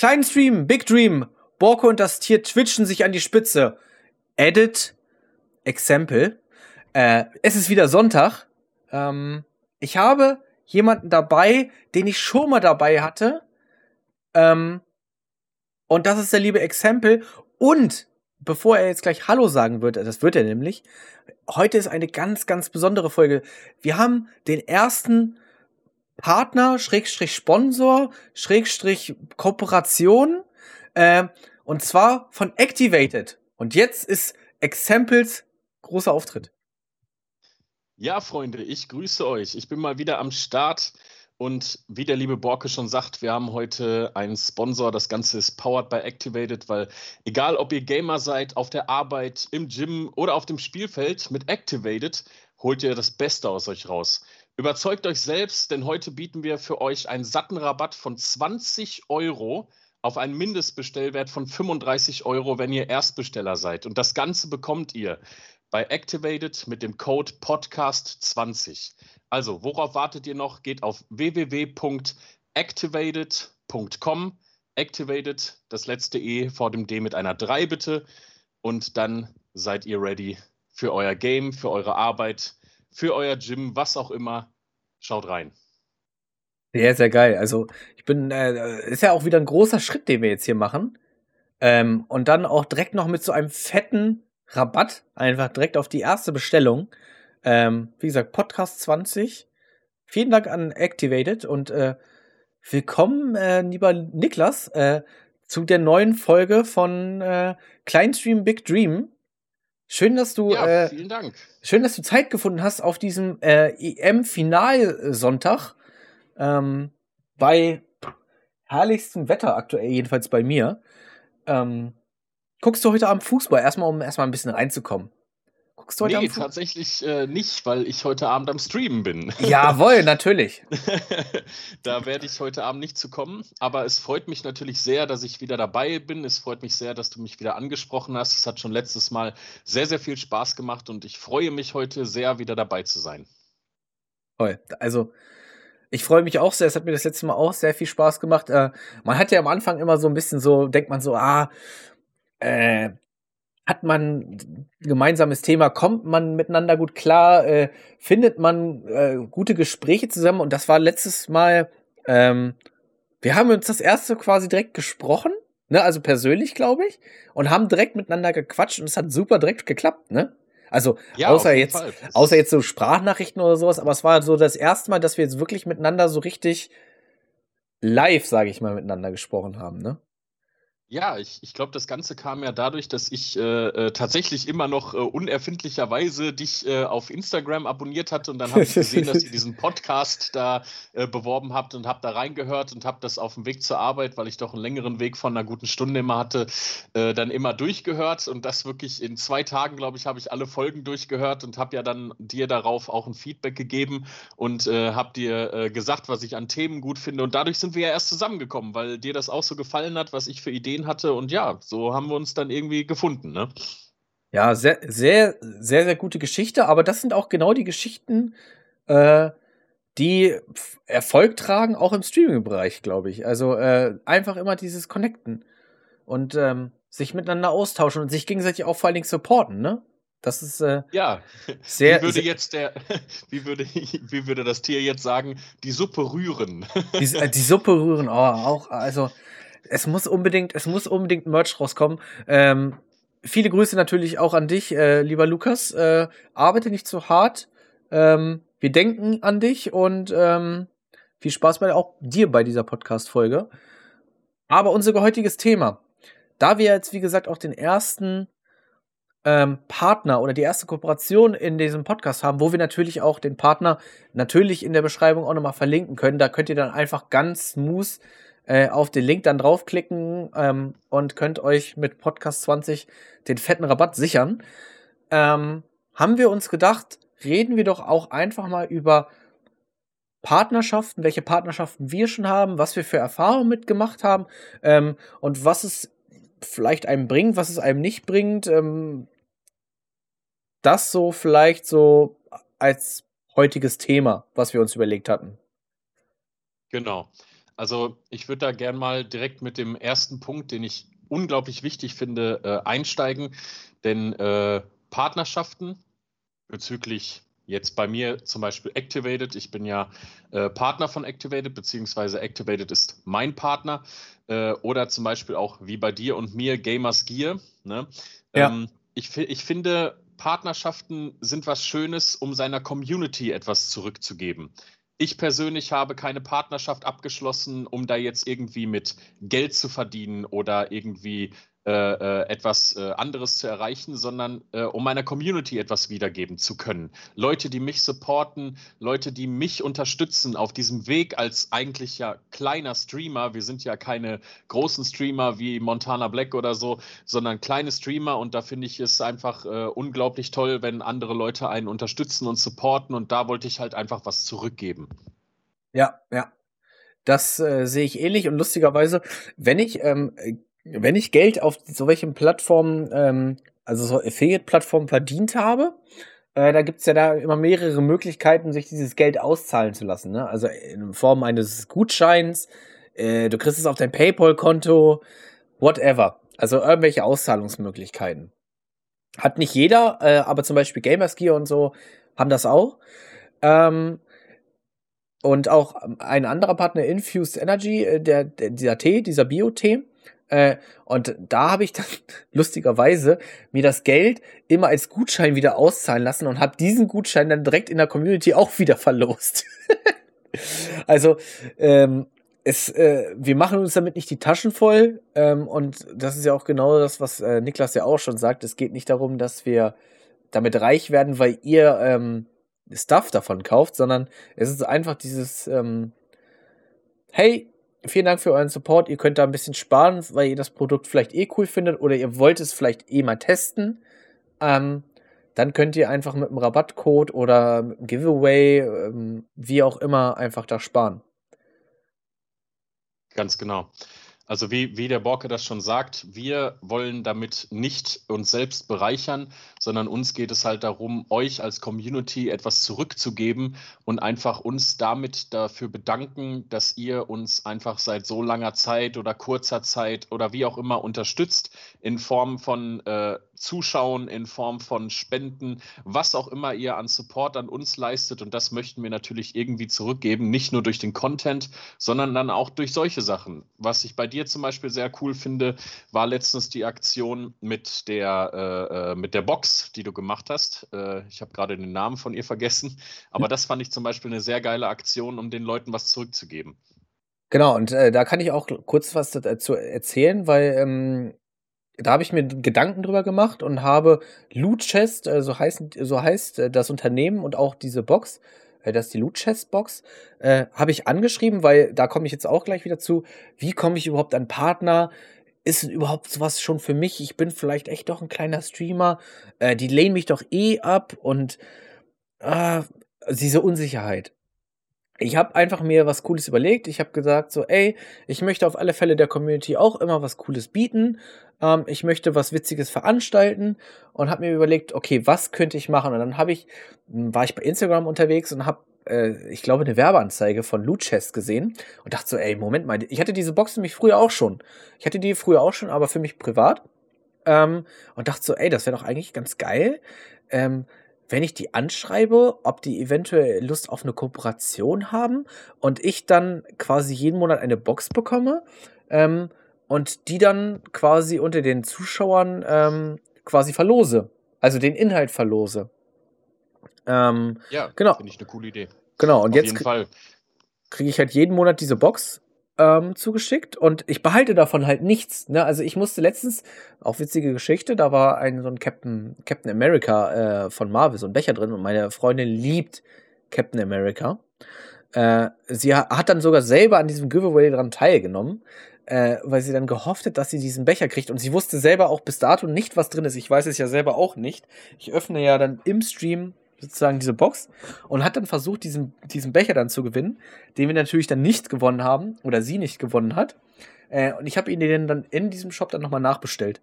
Kleinen Stream, Big Dream. Borko und das Tier twitchen sich an die Spitze. Edit, Example. Äh, es ist wieder Sonntag. Ähm, ich habe jemanden dabei, den ich schon mal dabei hatte. Ähm, und das ist der liebe Example. Und bevor er jetzt gleich Hallo sagen wird, das wird er nämlich, heute ist eine ganz, ganz besondere Folge. Wir haben den ersten Partner, Schrägstrich Sponsor, Schrägstrich Kooperation, äh, und zwar von Activated. Und jetzt ist Examples großer Auftritt. Ja, Freunde, ich grüße euch. Ich bin mal wieder am Start. Und wie der liebe Borke schon sagt, wir haben heute einen Sponsor. Das Ganze ist powered by Activated, weil egal ob ihr Gamer seid, auf der Arbeit, im Gym oder auf dem Spielfeld, mit Activated holt ihr das Beste aus euch raus. Überzeugt euch selbst, denn heute bieten wir für euch einen satten Rabatt von 20 Euro auf einen Mindestbestellwert von 35 Euro, wenn ihr Erstbesteller seid. Und das Ganze bekommt ihr bei Activated mit dem Code Podcast20. Also, worauf wartet ihr noch? Geht auf www.activated.com. Activated, das letzte E vor dem D mit einer 3 bitte. Und dann seid ihr ready für euer Game, für eure Arbeit, für euer Gym, was auch immer. Schaut rein. Sehr, sehr geil. Also, ich bin, äh, ist ja auch wieder ein großer Schritt, den wir jetzt hier machen. Ähm, und dann auch direkt noch mit so einem fetten Rabatt, einfach direkt auf die erste Bestellung. Ähm, wie gesagt, Podcast 20. Vielen Dank an Activated und äh, willkommen, äh, lieber Niklas, äh, zu der neuen Folge von äh, Kleinstream Big Dream. Schön, dass du ja, äh, vielen Dank. Schön, dass du Zeit gefunden hast auf diesem äh, EM-Finalsonntag ähm, bei herrlichstem Wetter aktuell, jedenfalls bei mir. Ähm, guckst du heute Abend Fußball? Erstmal, um erstmal ein bisschen reinzukommen. Guckst du heute nee, tatsächlich äh, nicht, weil ich heute Abend am Streamen bin. Jawohl, natürlich. da werde ich heute Abend nicht zu kommen. Aber es freut mich natürlich sehr, dass ich wieder dabei bin. Es freut mich sehr, dass du mich wieder angesprochen hast. Es hat schon letztes Mal sehr, sehr viel Spaß gemacht und ich freue mich heute sehr, wieder dabei zu sein. Toll. Also, ich freue mich auch sehr. Es hat mir das letzte Mal auch sehr viel Spaß gemacht. Äh, man hat ja am Anfang immer so ein bisschen so, denkt man so, ah, äh, hat man ein gemeinsames Thema, kommt man miteinander gut klar, äh, findet man äh, gute Gespräche zusammen und das war letztes Mal, ähm, wir haben uns das erste quasi direkt gesprochen, ne, also persönlich, glaube ich, und haben direkt miteinander gequatscht und es hat super direkt geklappt, ne? Also ja, außer jetzt, außer jetzt so Sprachnachrichten oder sowas, aber es war so das erste Mal, dass wir jetzt wirklich miteinander so richtig live, sage ich mal, miteinander gesprochen haben, ne? Ja, ich, ich glaube, das Ganze kam ja dadurch, dass ich äh, äh, tatsächlich immer noch äh, unerfindlicherweise dich äh, auf Instagram abonniert hatte und dann habe ich gesehen, dass ihr diesen Podcast da äh, beworben habt und habe da reingehört und habe das auf dem Weg zur Arbeit, weil ich doch einen längeren Weg von einer guten Stunde immer hatte, äh, dann immer durchgehört und das wirklich in zwei Tagen, glaube ich, habe ich alle Folgen durchgehört und habe ja dann dir darauf auch ein Feedback gegeben und habe dir gesagt, was ich an Themen gut finde. Und dadurch sind wir ja erst zusammengekommen, weil dir das auch so gefallen hat, was ich für Ideen gesehen hatte. Und ja, so haben wir uns dann irgendwie gefunden, ne? Ja, sehr, sehr, sehr, sehr gute Geschichte, aber das sind auch genau die Geschichten, äh, die Erfolg tragen, auch im Streaming-Bereich, glaube ich. Also äh, einfach immer dieses Connecten und ähm, sich miteinander austauschen und sich gegenseitig auch vor allen Dingen supporten, ne? Das ist äh, ja sehr. Wie würde jetzt der, wie würde, wie würde das Tier jetzt sagen, die Suppe rühren? Die, äh, die Suppe rühren, oh, auch, also es muss unbedingt, es muss unbedingt Merch rauskommen. Ähm, viele Grüße natürlich auch an dich, äh, lieber Lukas. Äh, arbeite nicht zu hart. Ähm, wir denken an dich und ähm, viel Spaß bei auch dir bei dieser Podcast-Folge. Aber unser heutiges Thema, da wir jetzt, wie gesagt, auch den ersten ähm, Partner oder die erste Kooperation in diesem Podcast haben, wo wir natürlich auch den Partner natürlich in der Beschreibung auch nochmal verlinken können. Da könnt ihr dann einfach ganz smooth äh, auf den Link dann draufklicken ähm, und könnt euch mit Podcast 20 den fetten Rabatt sichern. Ähm, haben wir uns gedacht, reden wir doch auch einfach mal über Partnerschaften, welche Partnerschaften wir schon haben, was wir für Erfahrungen mitgemacht haben ähm, und was es vielleicht einem bringt, was es einem nicht bringt. Ähm, das so vielleicht so als heutiges Thema, was wir uns überlegt hatten. Genau. Also ich würde da gern mal direkt mit dem ersten Punkt, den ich unglaublich wichtig finde, äh, einsteigen. Denn äh, Partnerschaften bezüglich jetzt bei mir zum Beispiel Activated, ich bin ja äh, Partner von Activated, beziehungsweise Activated ist mein Partner. Äh, oder zum Beispiel auch wie bei dir und mir Gamers Gear. Ne? Ja. Ähm, ich, ich finde, Partnerschaften sind was Schönes, um seiner Community etwas zurückzugeben. Ich persönlich habe keine Partnerschaft abgeschlossen, um da jetzt irgendwie mit Geld zu verdienen oder irgendwie äh, äh, etwas äh, anderes zu erreichen, sondern äh, um meiner Community etwas wiedergeben zu können. Leute, die mich supporten, Leute, die mich unterstützen auf diesem Weg als eigentlich ja kleiner Streamer. Wir sind ja keine großen Streamer wie Montana Black oder so, sondern kleine Streamer und da finde ich es einfach äh, unglaublich toll, wenn andere Leute einen unterstützen und supporten und da wollte ich halt einfach was zurückgeben. Ja, ja. Das äh, sehe ich ähnlich und lustigerweise, wenn ich ähm, wenn ich Geld auf solchen Plattformen, ähm, also so Affiliate-Plattformen verdient habe, äh, da gibt's ja da immer mehrere Möglichkeiten, sich dieses Geld auszahlen zu lassen. Ne? Also in Form eines Gutscheins, äh, du kriegst es auf dein PayPal-Konto, whatever. Also irgendwelche Auszahlungsmöglichkeiten. Hat nicht jeder, äh, aber zum Beispiel Gamersgear und so haben das auch. Ähm, und auch ein anderer Partner, Infused Energy, äh, der, der dieser Tee, dieser Bio-Tee, äh, und da habe ich dann lustigerweise mir das Geld immer als Gutschein wieder auszahlen lassen und habe diesen Gutschein dann direkt in der Community auch wieder verlost. also ähm, es, äh, wir machen uns damit nicht die Taschen voll ähm, und das ist ja auch genau das, was äh, Niklas ja auch schon sagt. Es geht nicht darum, dass wir damit reich werden, weil ihr ähm, Stuff davon kauft, sondern es ist einfach dieses ähm, Hey, vielen Dank für euren Support. Ihr könnt da ein bisschen sparen, weil ihr das Produkt vielleicht eh cool findet oder ihr wollt es vielleicht eh mal testen. Ähm, dann könnt ihr einfach mit einem Rabattcode oder Giveaway, ähm, wie auch immer, einfach da sparen. Ganz genau. Also wie, wie der Borke das schon sagt, wir wollen damit nicht uns selbst bereichern, sondern uns geht es halt darum, euch als Community etwas zurückzugeben und einfach uns damit dafür bedanken, dass ihr uns einfach seit so langer Zeit oder kurzer Zeit oder wie auch immer unterstützt in Form von äh, Zuschauen, in Form von Spenden, was auch immer ihr an Support an uns leistet. Und das möchten wir natürlich irgendwie zurückgeben, nicht nur durch den Content, sondern dann auch durch solche Sachen. Was ich bei dir zum Beispiel sehr cool finde, war letztens die Aktion mit der, äh, äh mit der Box, die du gemacht hast. Äh, ich habe gerade den Namen von ihr vergessen, aber das fand ich zum Beispiel eine sehr geile Aktion, um den Leuten was zurückzugeben. Genau, und äh, da kann ich auch kurz was dazu erzählen, weil ähm, da habe ich mir Gedanken drüber gemacht und habe Loot Chest, äh, so, heißt, so heißt äh, das Unternehmen und auch diese Box, äh, das ist die Loot Chest Box, äh, habe ich angeschrieben, weil da komme ich jetzt auch gleich wieder zu. Wie komme ich überhaupt an Partner? Ist überhaupt sowas schon für mich? Ich bin vielleicht echt doch ein kleiner Streamer. Äh, die lehnen mich doch eh ab und äh, diese Unsicherheit ich habe einfach mir was Cooles überlegt. Ich habe gesagt, so, ey, ich möchte auf alle Fälle der Community auch immer was Cooles bieten. Ähm, ich möchte was Witziges veranstalten und habe mir überlegt, okay, was könnte ich machen? Und dann habe ich, hm, war ich bei Instagram unterwegs und habe, äh, ich glaube, eine Werbeanzeige von Loot Chest gesehen und dachte so, ey, Moment mal, ich hatte diese Box nämlich früher auch schon. Ich hatte die früher auch schon, aber für mich privat. Ähm, und dachte so, ey, das wäre doch eigentlich ganz geil. Ähm, wenn ich die anschreibe, ob die eventuell Lust auf eine Kooperation haben und ich dann quasi jeden Monat eine Box bekomme ähm, und die dann quasi unter den Zuschauern ähm, quasi verlose. Also den Inhalt verlose. Ähm, ja, genau. finde ich eine coole Idee. Genau, und Auf jetzt kriege ich halt jeden Monat diese Box ähm, zugeschickt und ich behalte davon halt nichts. Ne? Also ich musste letztens, auch witzige Geschichte, da war ein so ein Captain, Captain America äh, von Marvel, so ein Becher drin und meine Freundin liebt Captain America. Äh, sie hat dann sogar selber an diesem Giveaway dran teilgenommen, äh, weil sie dann gehofft hat, dass sie diesen Becher kriegt und sie wusste selber auch bis dato nicht, was drin ist. Ich weiß es ja selber auch nicht. Ich öffne ja dann im Stream sozusagen diese Box und hat dann versucht, diesen, diesen Becher dann zu gewinnen, den wir natürlich dann nicht gewonnen haben oder sie nicht gewonnen hat. Äh, und ich habe ihn dann in diesem Shop dann nochmal nachbestellt.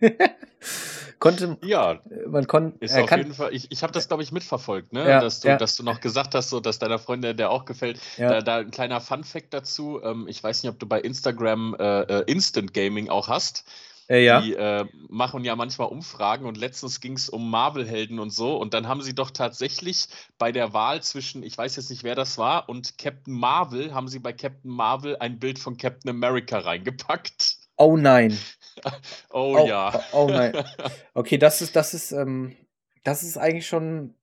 konnte, Ja, man konnte, ist auf kann, jeden Fall. Ich, ich habe das, glaube ich, mitverfolgt, ne? ja, Dass du, ja, dass du noch gesagt hast, so, dass deiner Freundin der auch gefällt. ja, Da, da ein kleiner Fun-Fact dazu. Ähm, ich weiß nicht, ob du bei Instagram äh, äh, Instant Gaming auch hast. äh, ja. Die äh, machen ja manchmal Umfragen und letztens ging es um Marvel-Helden und so. Und dann haben sie doch tatsächlich bei der Wahl zwischen, ich weiß jetzt nicht, wer das war, und Captain Marvel, haben sie bei Captain Marvel ein Bild von Captain America reingepackt. Oh nein. Oh Oh, ja. oh, oh nein. Okay, das ist, das ist, ähm, das ist eigentlich schon,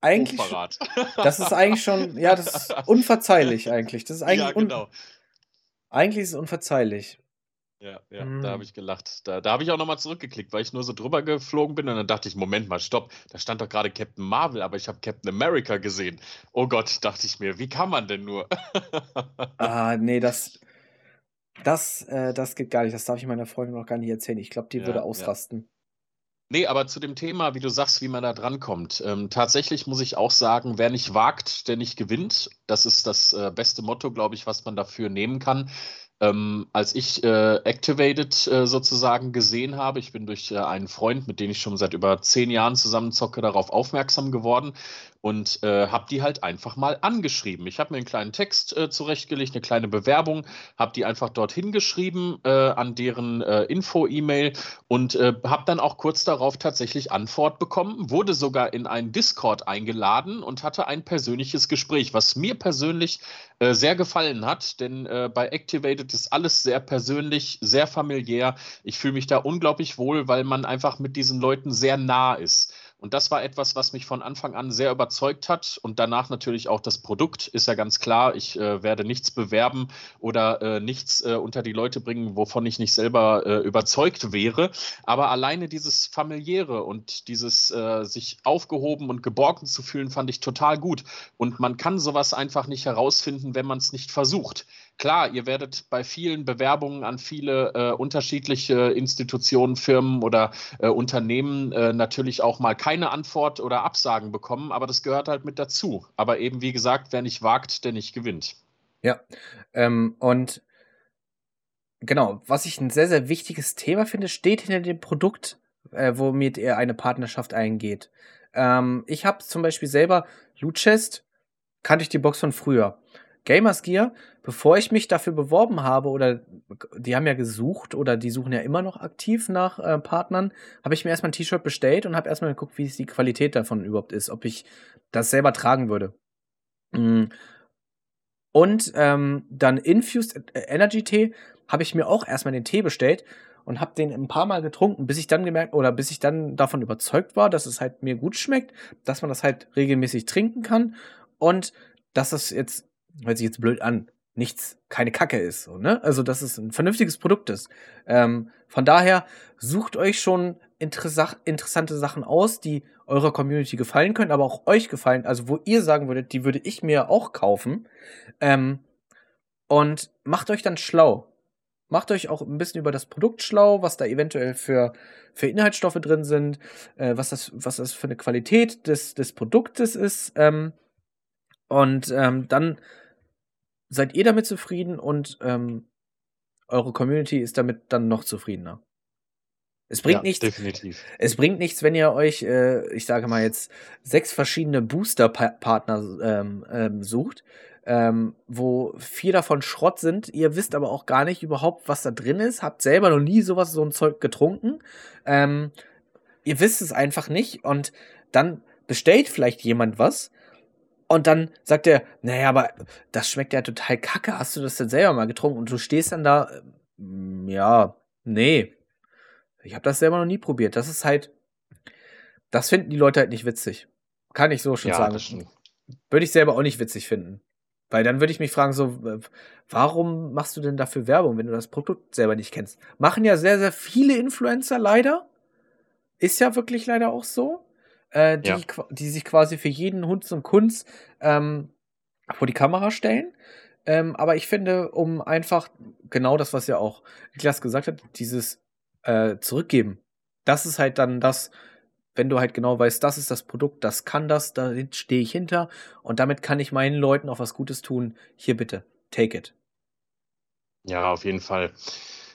eigentlich, Hochverrat. das ist eigentlich schon, ja, das ist unverzeihlich eigentlich. Das ist eigentlich, Ja, genau. eigentlich ist es unverzeihlich. Ja, ja, da Hm. habe ich gelacht. Da, da habe ich auch nochmal zurückgeklickt, weil ich nur so drüber geflogen bin und dann dachte ich, Moment mal, stopp, da stand doch gerade Captain Marvel, aber ich habe Captain America gesehen. Oh Gott, dachte ich mir, wie kann man denn nur? Ah, nee, das, das, äh, das geht gar nicht. Das darf ich meiner Freundin noch gar nicht erzählen. Ich glaube, die würde Ja, ja. ausrasten. Nee, aber zu dem Thema, wie du sagst, wie man da drankommt. Ähm, tatsächlich muss ich auch sagen, wer nicht wagt, der nicht gewinnt. Das ist das äh, beste Motto, glaube ich, was man dafür nehmen kann. Ähm, als ich äh, Activated äh, sozusagen gesehen habe, ich bin durch äh, einen Freund, mit dem ich schon seit über zehn Jahren zusammenzocke, darauf aufmerksam geworden und äh, habe die halt einfach mal angeschrieben. Ich habe mir einen kleinen Text äh, zurechtgelegt, eine kleine Bewerbung, habe die einfach dorthin geschrieben äh, an deren äh, Info-E-Mail und äh, habe dann auch kurz darauf tatsächlich Antwort bekommen, wurde sogar in einen Discord eingeladen und hatte ein persönliches Gespräch, was mir persönlich äh, sehr gefallen hat, denn bei Activated ist alles sehr persönlich, sehr familiär. Ich fühle mich da unglaublich wohl, weil man einfach mit diesen Leuten sehr nah ist. Und das war etwas, was mich von Anfang an sehr überzeugt hat. Und danach natürlich auch das Produkt, ist ja ganz klar. Ich äh, werde nichts bewerben oder äh, nichts äh, unter die Leute bringen, wovon ich nicht selber äh, überzeugt wäre. Aber alleine dieses familiäre und dieses äh, sich aufgehoben und geborgen zu fühlen, fand ich total gut. Und man kann sowas einfach nicht herausfinden, wenn man es nicht versucht. Klar, ihr werdet bei vielen Bewerbungen an viele äh, unterschiedliche Institutionen, Firmen oder äh, Unternehmen äh, natürlich auch mal keine Antwort oder Absagen bekommen, aber das gehört halt mit dazu. Aber eben wie gesagt, wer nicht wagt, der nicht gewinnt. Ja. Ähm, und genau, was ich ein sehr, sehr wichtiges Thema finde, steht hinter dem Produkt, äh, womit ihr eine Partnerschaft eingeht. Ähm, ich habe zum Beispiel selber Loot Chest, kannte ich die Box von früher. Gamers Gear, bevor ich mich dafür beworben habe, oder die haben ja gesucht oder die suchen ja immer noch aktiv nach äh, Partnern, habe ich mir erstmal ein T-Shirt bestellt und habe erstmal geguckt, wie die Qualität davon überhaupt ist, ob ich das selber tragen würde. Mm. Und ähm, dann Infused Energy Tee habe ich mir auch erstmal den Tee bestellt und habe den ein paar Mal getrunken, bis ich dann gemerkt oder bis ich dann davon überzeugt war, dass es halt mir gut schmeckt, dass man das halt regelmäßig trinken kann und dass es jetzt, hört sich jetzt blöd an, nichts, keine Kacke ist, so, ne? Also, dass es ein vernünftiges Produkt ist. Ähm, von daher sucht euch schon interessa interessante Sachen aus, die eurer Community gefallen können, aber auch euch gefallen, also wo ihr sagen würdet, die würde ich mir auch kaufen. Ähm, und macht euch dann schlau. Macht euch auch ein bisschen über das Produkt schlau, was da eventuell für, für Inhaltsstoffe drin sind, äh, was, das, was das für eine Qualität des, des Produktes ist. Ähm, und ähm, dann seid ihr damit zufrieden und ähm, eure Community ist damit dann noch zufriedener. Es bringt Ja, nichts, definitiv. es bringt nichts, wenn ihr euch, äh, ich sage mal jetzt, sechs verschiedene Booster-Partner ähm, ähm, sucht, ähm, wo vier davon Schrott sind. Ihr wisst aber auch gar nicht überhaupt, was da drin ist. Habt selber noch nie sowas, so ein Zeug getrunken. Ähm, ihr wisst es einfach nicht und dann bestellt vielleicht jemand was und dann sagt er, naja, aber das schmeckt ja total kacke. Hast du das denn selber mal getrunken? Und du stehst dann da, ähm, ja, nee, ich habe das selber noch nie probiert. Das ist halt, das finden die Leute halt nicht witzig. Kann ich so schon Ja, sagen. Würde ich selber auch nicht witzig finden. Weil dann würde ich mich fragen, so, warum machst du denn dafür Werbung, wenn du das Produkt selber nicht kennst? Machen ja sehr, sehr viele Influencer leider. Ist ja wirklich leider auch so. Äh, die, Ja. die sich quasi für jeden Hund und Kunst ähm, vor die Kamera stellen. Ähm, aber ich finde, um einfach genau das, was ja auch Niklas gesagt hat, dieses äh, Zurückgeben, das ist halt dann das, wenn du halt genau weißt, das ist das Produkt, das kann das, da stehe ich hinter und damit kann ich meinen Leuten auch was Gutes tun. Hier bitte, take it. Ja, auf jeden Fall.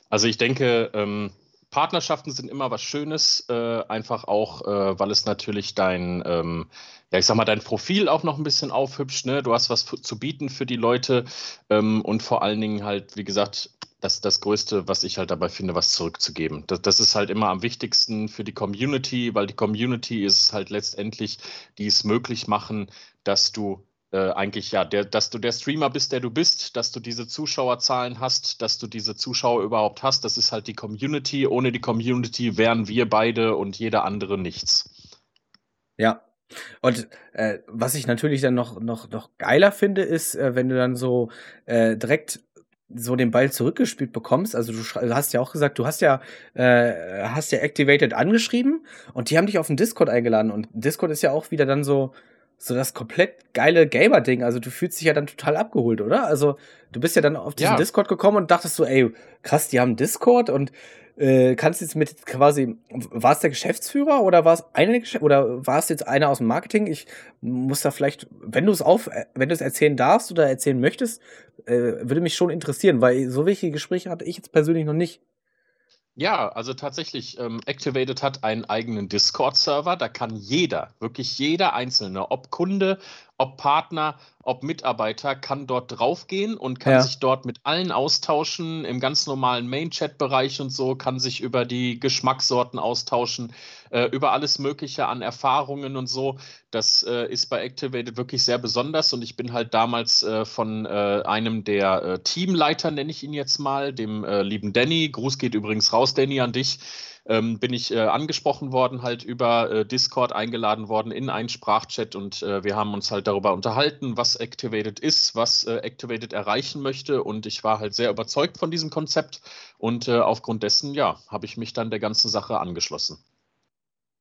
Also ich denke, ähm, Partnerschaften sind immer was Schönes, äh, einfach auch, äh, weil es natürlich dein, ähm, ja, ich sag mal, dein Profil auch noch ein bisschen aufhübscht. Ne? Du hast was zu bieten für die Leute ähm, und vor allen Dingen halt, wie gesagt, das, das Größte, was ich halt dabei finde, was zurückzugeben. Das, das ist halt immer am wichtigsten für die Community, weil die Community ist halt letztendlich, die es möglich machen, dass du äh, eigentlich ja, der, dass du der Streamer bist, der du bist, dass du diese Zuschauerzahlen hast, dass du diese Zuschauer überhaupt hast. Das ist halt die Community. Ohne die Community wären wir beide und jeder andere nichts. Ja. Und äh, was ich natürlich dann noch, noch, noch geiler finde, ist, äh, wenn du dann so äh, direkt so den Ball zurückgespielt bekommst, also du hast ja auch gesagt, du hast ja äh, hast ja Activated angeschrieben und die haben dich auf den Discord eingeladen und Discord ist ja auch wieder dann so so das komplett geile Gamer-Ding. Also du fühlst dich ja dann total abgeholt, oder? Also du bist ja dann auf diesen ja. Discord gekommen und dachtest so, ey, krass, die haben Discord und äh, kannst jetzt mit quasi, war es der Geschäftsführer oder war es einer oder war es jetzt einer aus dem Marketing? Ich muss da vielleicht, wenn du es auf, wenn du es erzählen darfst oder erzählen möchtest, äh, würde mich schon interessieren, weil so welche Gespräche hatte ich jetzt persönlich noch nicht. Ja, also tatsächlich, ähm, Activated hat einen eigenen Discord-Server. Da kann jeder, wirklich jeder Einzelne, ob Kunde, ob Partner, ob Mitarbeiter, kann dort draufgehen und kann ja. sich dort mit allen austauschen, im ganz normalen Main-Chat-Bereich und so, kann sich über die Geschmackssorten austauschen, äh, über alles Mögliche an Erfahrungen und so. Das äh, ist bei Activated wirklich sehr besonders und ich bin halt damals äh, von äh, einem der äh, Teamleiter, nenne ich ihn jetzt mal, dem äh, lieben Danny, Gruß geht übrigens raus, Danny, an dich, ähm, bin ich äh, angesprochen worden, halt über äh, Discord eingeladen worden in einen Sprachchat und äh, wir haben uns halt darüber unterhalten, was Activated ist, was äh, Activated erreichen möchte und ich war halt sehr überzeugt von diesem Konzept und äh, aufgrund dessen, ja, habe ich mich dann der ganzen Sache angeschlossen.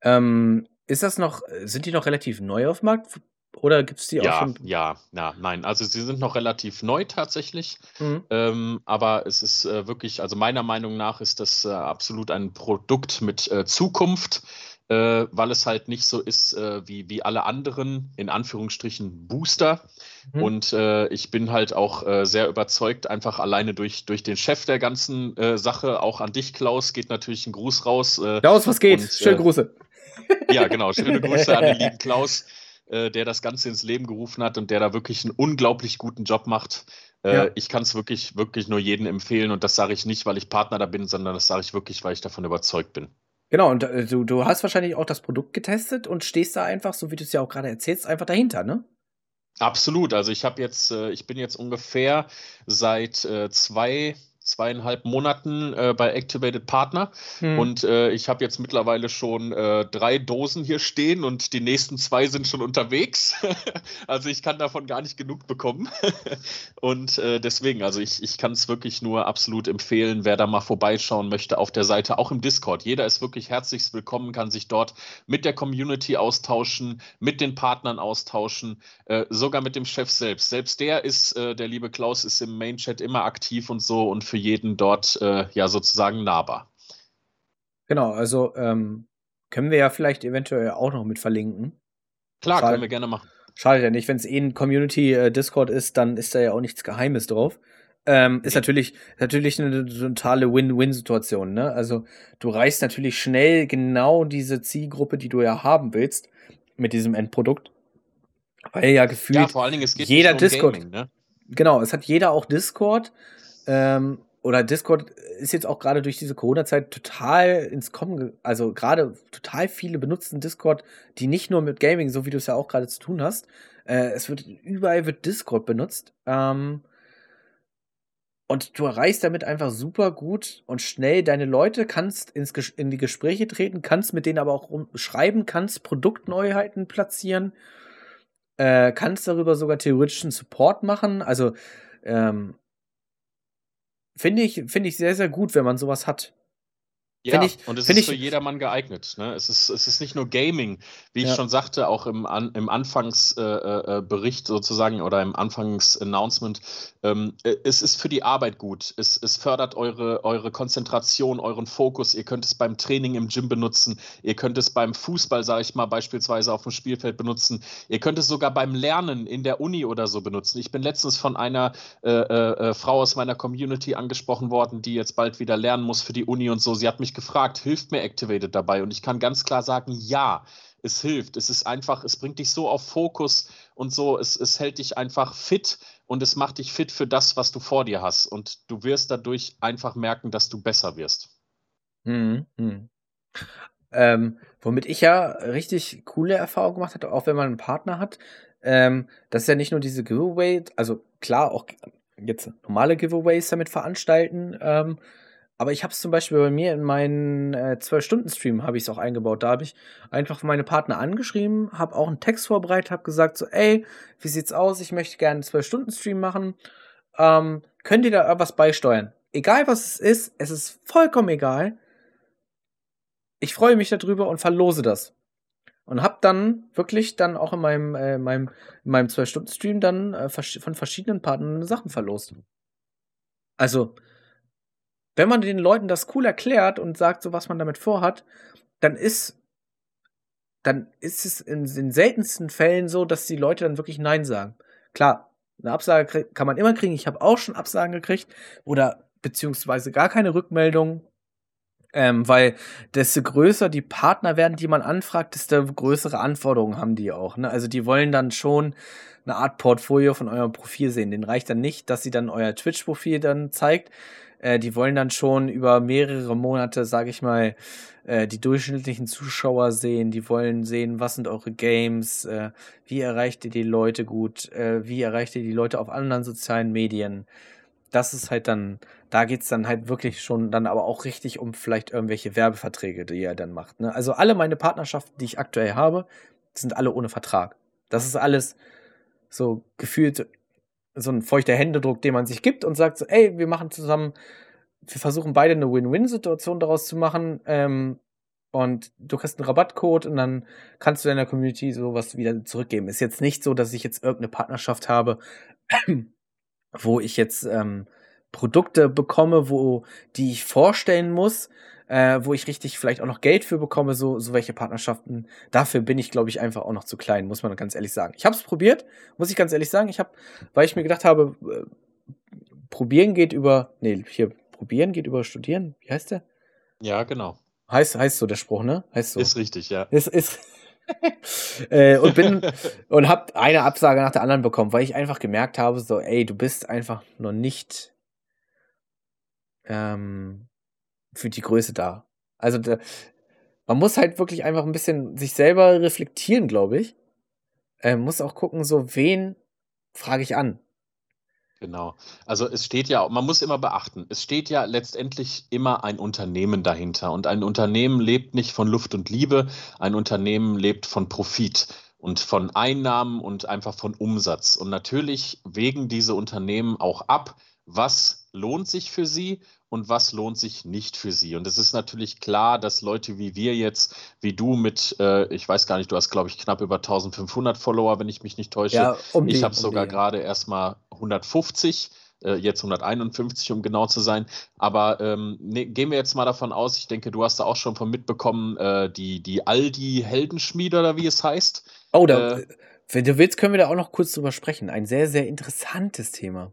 Ähm, ist das noch, sind die noch relativ neu auf dem Markt? Oder gibt es die ja, auch schon? Ja, ja, nein. Also sie sind noch relativ neu tatsächlich. Mhm. Ähm, aber es ist äh, wirklich, also meiner Meinung nach ist das äh, absolut ein Produkt mit äh, Zukunft, äh, weil es halt nicht so ist äh, wie, wie alle anderen, in Anführungsstrichen, Booster. Mhm. Und äh, ich bin halt auch sehr überzeugt, einfach alleine durch, durch den Chef der ganzen Sache, auch an dich, Klaus, geht natürlich ein Gruß raus. Klaus, was geht? Und, Schöne Grüße. Ja, genau. Schöne Grüße an den lieben Klaus. Äh, der das Ganze ins Leben gerufen hat und der da wirklich einen unglaublich guten Job macht. Äh, ja. Ich kann es wirklich, wirklich nur jedem empfehlen und das sage ich nicht, weil ich Partner da bin, sondern das sage ich wirklich, weil ich davon überzeugt bin. Genau, und äh, du, du hast wahrscheinlich auch das Produkt getestet und stehst da einfach, so wie du es ja auch gerade erzählst, einfach dahinter, ne? Absolut. Also ich habe jetzt, äh, ich bin jetzt ungefähr seit zwei, zweieinhalb Monaten äh, bei Activated Partner hm. und äh, ich habe jetzt mittlerweile schon äh, drei Dosen hier stehen und die nächsten zwei sind schon unterwegs. also ich kann davon gar nicht genug bekommen. und äh, deswegen, also ich, ich kann es wirklich nur absolut empfehlen, wer da mal vorbeischauen möchte auf der Seite, auch im Discord. Jeder ist wirklich herzlichst willkommen, kann sich dort mit der Community austauschen, mit den Partnern austauschen, äh, sogar mit dem Chef selbst. Selbst der ist, äh, der liebe Klaus, ist im Main-Chat immer aktiv und so und für für jeden dort äh, ja sozusagen nahbar. Genau, also ähm, können wir ja vielleicht eventuell auch noch mit verlinken. Klar, Schade, können wir gerne machen. Schade ja nicht, wenn es eh ein Community-Discord äh, ist, dann ist da ja auch nichts Geheimes drauf. Ähm, ist natürlich, natürlich eine totale Win-Win-Situation, ne? Also du reichst natürlich schnell genau diese Zielgruppe, die du ja haben willst, mit diesem Endprodukt. Weil ja gefühlt ja, vor allen Dingen, es geht jeder um Discord. Gaming, ne? Genau, es hat jeder auch Discord. Ähm, oder Discord ist jetzt auch gerade durch diese Corona-Zeit total ins Kommen, also gerade total viele benutzen Discord, die nicht nur mit Gaming, so wie du es ja auch gerade zu tun hast. Äh, es wird überall wird Discord benutzt. Ähm, und du erreichst damit einfach super gut und schnell deine Leute, kannst ins, in die Gespräche treten, kannst mit denen aber auch schreiben, kannst Produktneuheiten platzieren, äh, kannst darüber sogar theoretischen Support machen. Also ähm, Finde ich, finde ich sehr, sehr gut, wenn man sowas hat. Ja, ich, und es ist ich, für jedermann geeignet. Ne? Es, ist, es ist nicht nur Gaming, wie ja. ich schon sagte, auch im, An, im Anfangsbericht äh, äh, sozusagen oder im Anfangsannouncement. Ähm, äh, es ist für die Arbeit gut. Es, es fördert eure, eure Konzentration, euren Fokus. Ihr könnt es beim Training im Gym benutzen. Ihr könnt es beim Fußball, sage ich mal, beispielsweise auf dem Spielfeld benutzen. Ihr könnt es sogar beim Lernen in der Uni oder so benutzen. Ich bin letztens von einer äh, äh, äh Frau aus meiner Community angesprochen worden, die jetzt bald wieder lernen muss für die Uni und so. Sie hat mich gefragt, hilft mir Activated dabei? Und ich kann ganz klar sagen, ja, es hilft. Es ist einfach, es bringt dich so auf Fokus und so, es, es hält dich einfach fit und es macht dich fit für das, was du vor dir hast. Und du wirst dadurch einfach merken, dass du besser wirst. Mhm. mhm. Ähm, womit ich ja richtig coole Erfahrungen gemacht habe, auch wenn man einen Partner hat, ähm, das ist ja nicht nur diese Giveaway, also klar, auch jetzt normale Giveaways damit veranstalten, ähm, aber ich habe es zum Beispiel bei mir in meinen äh, 12-Stunden-Stream habe ich es auch eingebaut. Da habe ich einfach meine Partner angeschrieben, habe auch einen Text vorbereitet, habe gesagt so, ey, wie sieht's aus? Ich möchte gerne einen 12-Stunden-Stream machen. Ähm, könnt ihr da was beisteuern? Egal was es ist, es ist vollkommen egal. Ich freue mich darüber und verlose das. Und habe dann wirklich dann auch in meinem, äh, meinem, in meinem 12-Stunden-Stream dann äh, von verschiedenen Partnern Sachen verlost. Also, wenn man den Leuten das cool erklärt und sagt, so was man damit vorhat, dann ist, dann ist es in den seltensten Fällen so, dass die Leute dann wirklich Nein sagen. Klar, eine Absage kann man immer kriegen. Ich habe auch schon Absagen gekriegt oder beziehungsweise gar keine Rückmeldung. Ähm, weil desto größer die Partner werden, die man anfragt, desto größere Anforderungen haben die auch. Ne? Also die wollen dann schon eine Art Portfolio von eurem Profil sehen. Den reicht dann nicht, dass sie dann euer Twitch-Profil dann zeigt, äh, die wollen dann schon über mehrere Monate, sage ich mal, äh, die durchschnittlichen Zuschauer sehen. Die wollen sehen, was sind eure Games, äh, wie erreicht ihr die Leute gut, äh, wie erreicht ihr die Leute auf anderen sozialen Medien. Das ist halt dann, da geht's dann halt wirklich schon dann aber auch richtig um vielleicht irgendwelche Werbeverträge, die ihr dann macht. Ne? Also alle meine Partnerschaften, die ich aktuell habe, sind alle ohne Vertrag. Das ist alles so gefühlt so ein feuchter Händedruck, den man sich gibt und sagt so, ey, wir machen zusammen, wir versuchen beide eine Win-Win-Situation daraus zu machen. Ähm, und du kriegst einen Rabattcode und dann kannst du deiner Community sowas wieder zurückgeben. Ist jetzt nicht so, dass ich jetzt irgendeine Partnerschaft habe, wo ich jetzt ähm, Produkte bekomme, wo die ich vorstellen muss, äh, wo ich richtig vielleicht auch noch Geld für bekomme, so, so welche Partnerschaften. Dafür bin ich, glaube ich, einfach auch noch zu klein, muss man ganz ehrlich sagen. Ich habe es probiert, muss ich ganz ehrlich sagen. Ich habe, weil ich mir gedacht habe, äh, probieren geht über, nee, hier, probieren geht über studieren. Wie heißt der? Ja, genau. Heißt, heißt so der Spruch, ne? Heißt so. Ist richtig, ja. Ist, ist, äh, und bin und hab eine Absage nach der anderen bekommen, weil ich einfach gemerkt habe, so, ey, du bist einfach noch nicht ähm, für die Größe da. Also da, man muss halt wirklich einfach ein bisschen sich selber reflektieren, glaube ich. Äh, muss auch gucken, so wen frage ich an. Genau. Also es steht ja, man muss immer beachten, es steht ja letztendlich immer ein Unternehmen dahinter. Und ein Unternehmen lebt nicht von Luft und Liebe, ein Unternehmen lebt von Profit und von Einnahmen und einfach von Umsatz. Und natürlich wägen diese Unternehmen auch ab, was lohnt sich für sie und was lohnt sich nicht für sie. Und es ist natürlich klar, dass Leute wie wir jetzt, wie du mit, äh, ich weiß gar nicht, du hast, glaube ich, knapp über 1500 Follower, wenn ich mich nicht täusche. Ja, um ich habe um sogar gerade erst mal 150 äh, jetzt 151, um genau zu sein. Aber ähm, ne, gehen wir jetzt mal davon aus, ich denke, du hast da auch schon von mitbekommen, äh, die, die Aldi-Heldenschmiede oder wie es heißt. Oh, da, äh, wenn du willst, können wir da auch noch kurz drüber sprechen. Ein sehr, sehr interessantes Thema.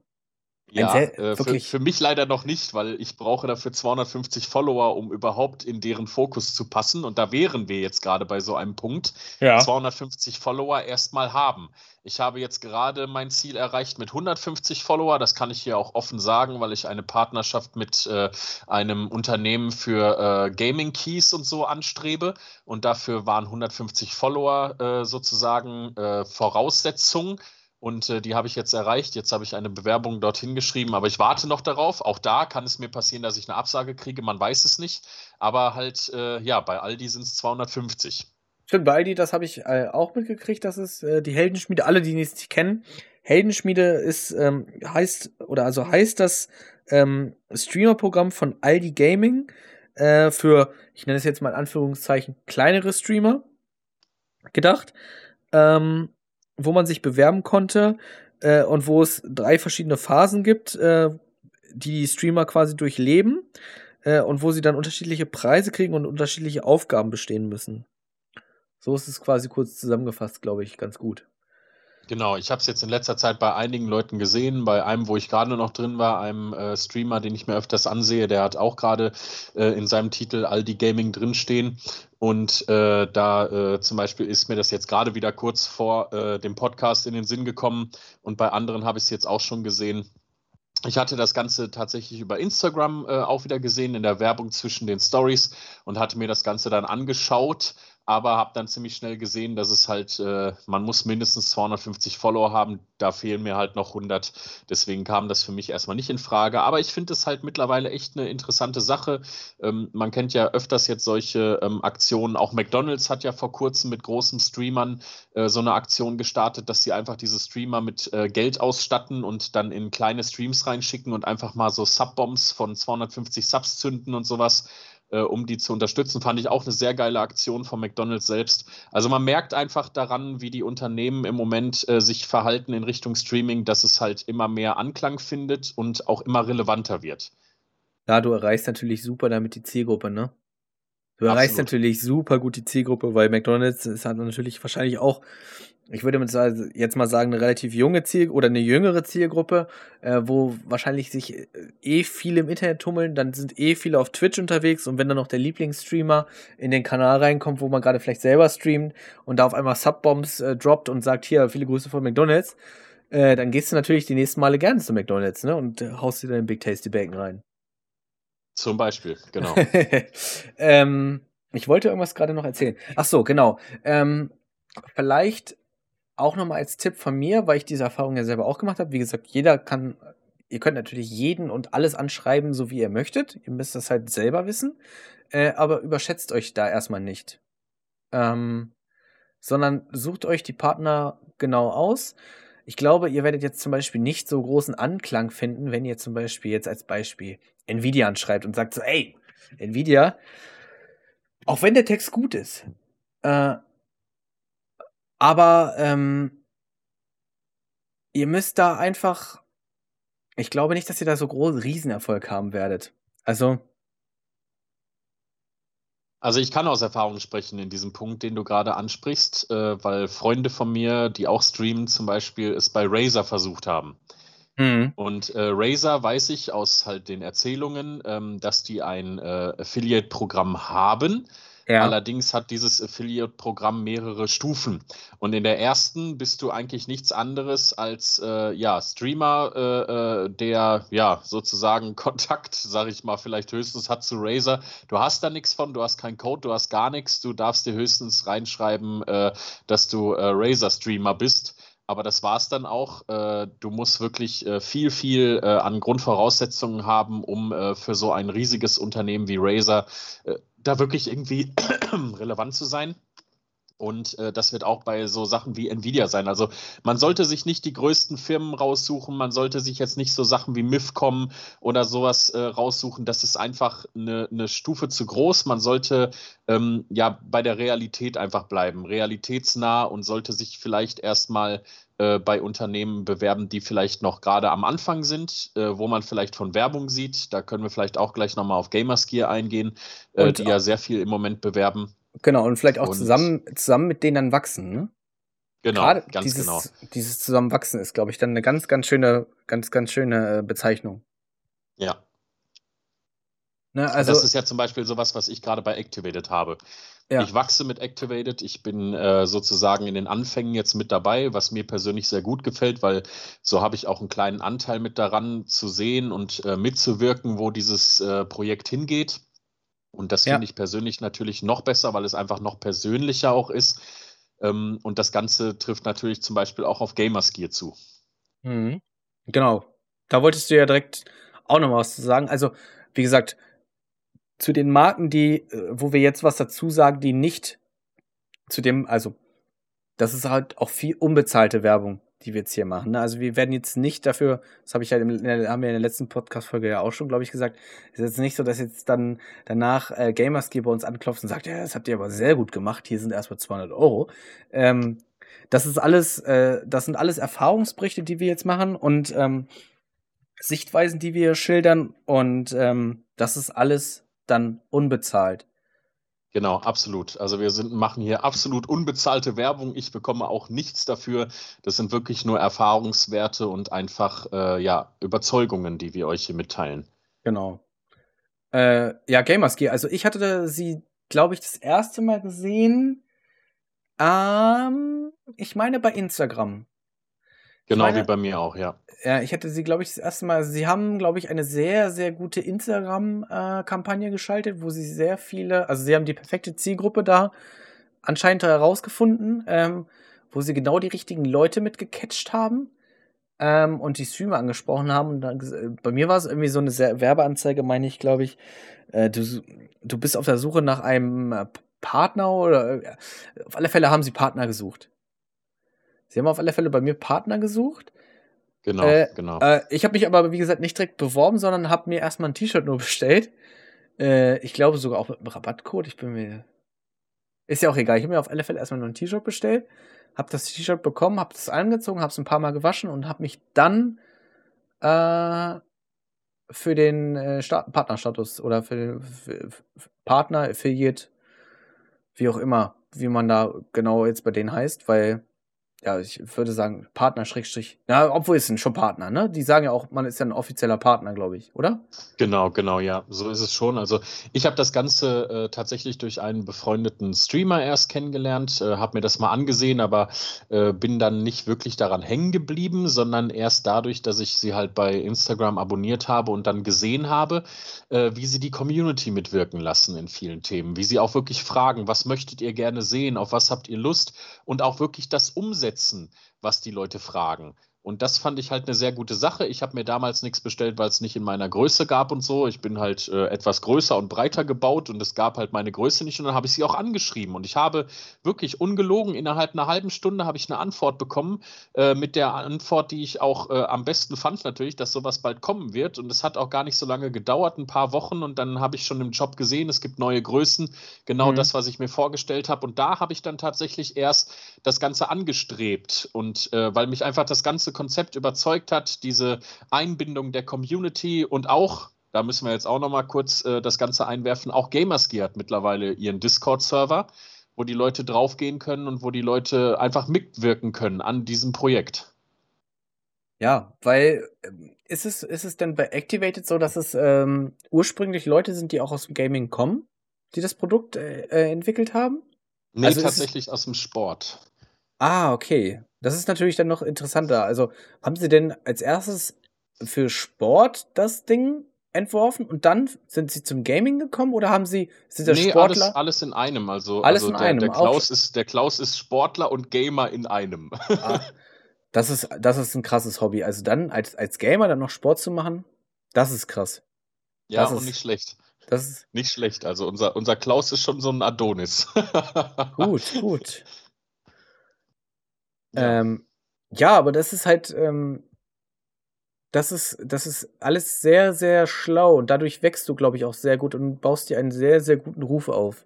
Ja, äh, für, für, mich leider noch nicht, weil ich brauche dafür 250 Follower, um überhaupt in deren Fokus zu passen. Und da wären wir jetzt gerade bei so einem Punkt. Ja. 250 Follower erstmal haben. Ich habe jetzt gerade mein Ziel erreicht mit 150 Follower. Das kann ich hier auch offen sagen, weil ich eine Partnerschaft mit äh, einem Unternehmen für äh, Gaming Keys und so anstrebe. Und dafür waren 150 Follower äh, sozusagen äh, Voraussetzung und äh, die habe ich jetzt erreicht. Jetzt habe ich eine Bewerbung dorthin geschrieben, aber ich warte noch darauf. Auch da kann es mir passieren, dass ich eine Absage kriege. Man weiß es nicht. Aber halt, äh, ja, bei Aldi sind es 250. Stimmt, bei Aldi, das habe ich äh, auch mitgekriegt, dass es äh, die Heldenschmiede, alle, die es nicht kennen. Heldenschmiede ist, ähm, heißt, oder also heißt das ähm, Streamer-Programm von Aldi Gaming äh, für, ich nenne es jetzt mal in Anführungszeichen, kleinere Streamer gedacht. Ähm, wo man sich bewerben konnte äh, und wo es drei verschiedene Phasen gibt, äh, die die Streamer quasi durchleben äh, und wo sie dann unterschiedliche Preise kriegen und unterschiedliche Aufgaben bestehen müssen. So ist es quasi kurz zusammengefasst, glaube ich, ganz gut. Genau, ich habe es jetzt in letzter Zeit bei einigen Leuten gesehen. Bei einem, wo ich gerade noch drin war, einem äh, Streamer, den ich mir öfters ansehe, der hat auch gerade äh, in seinem Titel Aldi Gaming drinstehen. Und äh, da äh, zum Beispiel ist mir das jetzt gerade wieder kurz vor äh, dem Podcast in den Sinn gekommen. Und bei anderen habe ich es jetzt auch schon gesehen. Ich hatte das Ganze tatsächlich über Instagram äh, auch wieder gesehen in der Werbung zwischen den Stories und hatte mir das Ganze dann angeschaut aber habe dann ziemlich schnell gesehen, dass es halt, äh, man muss mindestens 250 Follower haben, da fehlen mir halt noch 100, deswegen kam das für mich erstmal nicht in Frage, aber ich finde es halt mittlerweile echt eine interessante Sache. Ähm, man kennt ja öfters jetzt solche ähm, Aktionen, auch McDonald's hat ja vor kurzem mit großen Streamern äh, so eine Aktion gestartet, dass sie einfach diese Streamer mit äh, Geld ausstatten und dann in kleine Streams reinschicken und einfach mal so Subbombs von 250 Subs zünden und sowas äh, um die zu unterstützen. Fand ich auch eine sehr geile Aktion von McDonald's selbst. Also man merkt einfach daran, wie die Unternehmen im Moment äh, sich verhalten in Richtung Streaming, dass es halt immer mehr Anklang findet und auch immer relevanter wird. Ja, du erreichst natürlich super damit die Zielgruppe, ne? Du erreichst natürlich super gut die Zielgruppe, weil McDonald's ist halt natürlich wahrscheinlich auch ich würde jetzt mal sagen, eine relativ junge Ziel oder eine jüngere Zielgruppe, äh, wo wahrscheinlich sich äh, eh viele im Internet tummeln, dann sind eh viele auf Twitch unterwegs und wenn dann noch der Lieblingsstreamer in den Kanal reinkommt, wo man gerade vielleicht selber streamt und da auf einmal Subbombs äh, droppt und sagt, hier, viele Grüße von McDonalds, äh, dann gehst du natürlich die nächsten Male gerne zu McDonalds, ne, und äh, haust dir dann Big Tasty Bacon rein. Zum Beispiel, genau. ähm, ich wollte irgendwas gerade noch erzählen. Ach so, genau. Ähm, vielleicht auch nochmal als Tipp von mir, weil ich diese Erfahrung ja selber auch gemacht habe. Wie gesagt, jeder kann, ihr könnt natürlich jeden und alles anschreiben, so wie ihr möchtet. Ihr müsst das halt selber wissen. Äh, aber überschätzt euch da erstmal nicht. Ähm, sondern sucht euch die Partner genau aus. Ich glaube, ihr werdet jetzt zum Beispiel nicht so großen Anklang finden, wenn ihr zum Beispiel jetzt als Beispiel Nvidia anschreibt und sagt so, ey, Nvidia, auch wenn der Text gut ist, äh, aber ähm, ihr müsst da einfach. Ich glaube nicht, dass ihr da so großen Riesenerfolg haben werdet. Also. Also ich kann aus Erfahrung sprechen in diesem Punkt, den du gerade ansprichst, äh, weil Freunde von mir, die auch streamen, zum Beispiel es bei Razer versucht haben. Mhm. Und äh, Razer weiß ich aus halt den Erzählungen, ähm, dass die ein äh, Affiliate-Programm haben, ja. Allerdings hat dieses Affiliate-Programm mehrere Stufen. Und in der ersten bist du eigentlich nichts anderes als äh, ja, Streamer, äh, äh der ja sozusagen Kontakt, sage ich mal, vielleicht höchstens hat zu Razer. Du hast da nichts von, du hast keinen Code, du hast gar nichts. Du darfst dir höchstens reinschreiben, äh, dass du äh, Razer-Streamer bist. Aber das war es dann auch. Äh, du musst wirklich viel, viel an Grundvoraussetzungen haben, um für so ein riesiges Unternehmen wie Razer da wirklich irgendwie relevant zu sein. Und äh, das wird auch bei so Sachen wie Nvidia sein. Also man sollte sich nicht die größten Firmen raussuchen, man sollte sich jetzt nicht so Sachen wie MIFCOM oder sowas äh, raussuchen. Das ist einfach eine, eine Stufe zu groß. Man sollte ähm, ja bei der Realität einfach bleiben, realitätsnah und sollte sich vielleicht erstmal äh, bei Unternehmen bewerben, die vielleicht noch gerade am Anfang sind, äh, wo man vielleicht von Werbung sieht. Da können wir vielleicht auch gleich nochmal auf Gamersgear eingehen, äh, die ja sehr viel im Moment bewerben. Genau, und vielleicht auch und, zusammen, zusammen mit denen dann wachsen, ne? Genau, Gerade ganz dieses, genau. Dieses Zusammenwachsen ist, glaube ich, dann eine ganz, ganz schöne, ganz, ganz schöne äh, Bezeichnung. Ja. Ne, also, das ist ja zum Beispiel sowas, was ich gerade bei Activated habe. Ja. Ich wachse mit Activated. Ich bin äh, sozusagen in den Anfängen jetzt mit dabei, was mir persönlich sehr gut gefällt, weil so habe ich auch einen kleinen Anteil mit daran zu sehen und äh, mitzuwirken, wo dieses äh, Projekt hingeht. Und das ja. finde ich persönlich natürlich noch besser, weil es einfach noch persönlicher auch ist. Ähm, und das Ganze trifft natürlich zum Beispiel auch auf Gamersgear zu. Mhm. Genau. Da wolltest du ja direkt auch noch was zu sagen. Also, wie gesagt, zu den Marken, die, äh, wo wir jetzt was dazu sagen, die nicht zu dem, also das ist halt auch viel unbezahlte Werbung, die wir jetzt hier machen. Ne? Also wir werden jetzt nicht dafür, das habe ich ja, halt im, haben wir in der letzten Podcast-Folge ja auch schon, glaube ich, gesagt, es ist jetzt nicht so, dass jetzt dann danach äh, Gamersky bei uns anklopft und sagt, ja, das habt ihr aber sehr gut gemacht, hier sind erstmal 200 Euro. Ähm, das ist alles, äh, das sind alles Erfahrungsberichte, die wir jetzt machen und ähm, Sichtweisen, die wir schildern und ähm, das ist alles dann unbezahlt. Genau, absolut. Also wir sind, machen hier absolut unbezahlte Werbung. Ich bekomme auch nichts dafür. Das sind wirklich nur Erfahrungswerte und einfach äh, ja, Überzeugungen, die wir euch hier mitteilen. Genau. Äh, ja, Gamersgear. Also ich hatte sie, glaube ich, das erste Mal gesehen. Ähm, ich meine bei Instagram. Genau meine, wie bei mir auch, ja. Ja, ich hatte sie, glaube ich, das erste Mal. Sie haben, glaube ich, eine sehr, sehr gute Instagram-Kampagne geschaltet, wo sie sehr viele, also sie haben die perfekte Zielgruppe da anscheinend herausgefunden, ähm, wo sie genau die richtigen Leute mitgecatcht haben ähm, und die Streamer angesprochen haben. Und dann, bei mir war es irgendwie so eine sehr Werbeanzeige, meine ich, glaube ich. Äh, du, du bist auf der Suche nach einem äh, Partner oder äh, auf alle Fälle haben sie Partner gesucht. Sie haben auf alle Fälle bei mir Partner gesucht. Genau, äh, genau. Äh, ich habe mich aber, wie gesagt, nicht direkt beworben, sondern habe mir erstmal ein T-Shirt nur bestellt. Äh, ich glaube sogar auch mit einem Rabattcode. Ich bin mir. Ist ja auch egal. Ich habe mir auf alle Fälle erstmal nur ein T-Shirt bestellt. Habe das T-Shirt bekommen, habe das angezogen, habe es ein paar Mal gewaschen und habe mich dann äh, für den äh, Partnerstatus oder für den für, für Partner, Affiliate, wie auch immer, wie man da genau jetzt bei denen heißt, weil ja, ich würde sagen, Partner Schrägstrich. Ja, obwohl es sind schon Partner, ne? Die sagen ja auch, man ist ja ein offizieller Partner, glaube ich, oder? Genau, genau, ja, so ist es schon. Also ich habe das Ganze äh, tatsächlich durch einen befreundeten Streamer erst kennengelernt, äh, habe mir das mal angesehen, aber äh, bin dann nicht wirklich daran hängen geblieben, sondern erst dadurch, dass ich sie halt bei Instagram abonniert habe und dann gesehen habe, äh, wie sie die Community mitwirken lassen in vielen Themen, wie sie auch wirklich fragen, was möchtet ihr gerne sehen, auf was habt ihr Lust und auch wirklich das umsetzen umsetzen, was die Leute fragen. Und das fand ich halt eine sehr gute Sache. Ich habe mir damals nichts bestellt, weil es nicht in meiner Größe gab und so. Ich bin halt äh, etwas größer und breiter gebaut und es gab halt meine Größe nicht. Und dann habe ich sie auch angeschrieben. Und ich habe wirklich ungelogen, innerhalb einer halben Stunde habe ich eine Antwort bekommen, äh, mit der Antwort, die ich auch äh, am besten fand natürlich, dass sowas bald kommen wird. Und es hat auch gar nicht so lange gedauert, ein paar Wochen. Und dann habe ich schon im Job gesehen, es gibt neue Größen, genau mhm. das, was ich mir vorgestellt habe. Und da habe ich dann tatsächlich erst das Ganze angestrebt. Und äh, weil mich einfach das Ganze Konzept überzeugt hat, diese Einbindung der Community und auch, da müssen wir jetzt auch nochmal kurz äh, das Ganze einwerfen, auch Gamersky hat mittlerweile ihren Discord-Server, wo die Leute draufgehen können und wo die Leute einfach mitwirken können an diesem Projekt. Ja, weil ähm, ist es, ist es denn bei Activated so, dass es ähm, ursprünglich Leute sind, die auch aus dem Gaming kommen, die das Produkt äh, äh entwickelt haben? Nee, also tatsächlich aus dem Sport. Ah, okay. Das ist natürlich dann noch interessanter. Also, haben Sie denn als erstes für Sport das Ding entworfen und dann sind Sie zum Gaming gekommen oder haben Sie sind nee, Sportler? Alles, alles in einem. Also, alles also in der, einem. Der Klaus, ist, der Klaus ist Sportler und Gamer in einem. Ah, das, ist, das ist ein krasses Hobby. Also dann als, als Gamer dann noch Sport zu machen, das ist krass. Ja, das und ist, nicht schlecht. Das ist nicht schlecht. Also unser, unser Klaus ist schon so ein Adonis. gut, gut. Ja. Ähm, ja, aber das ist halt, ähm, das ist, das ist alles sehr, sehr schlau und dadurch wächst du, glaube ich, auch sehr gut und baust dir einen sehr, sehr guten Ruf auf.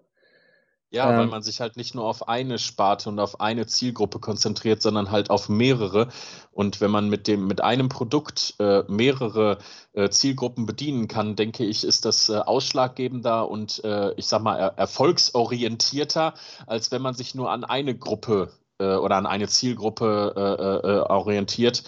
Ja, ähm, weil man sich halt nicht nur auf eine Sparte und auf eine Zielgruppe konzentriert, sondern halt auf mehrere. Und wenn man mit dem, mit einem Produkt äh, mehrere äh, Zielgruppen bedienen kann, denke ich, ist das äh, ausschlaggebender und äh, ich sag mal er erfolgsorientierter, als wenn man sich nur an eine Gruppe äh, oder an eine Zielgruppe äh, äh, orientiert.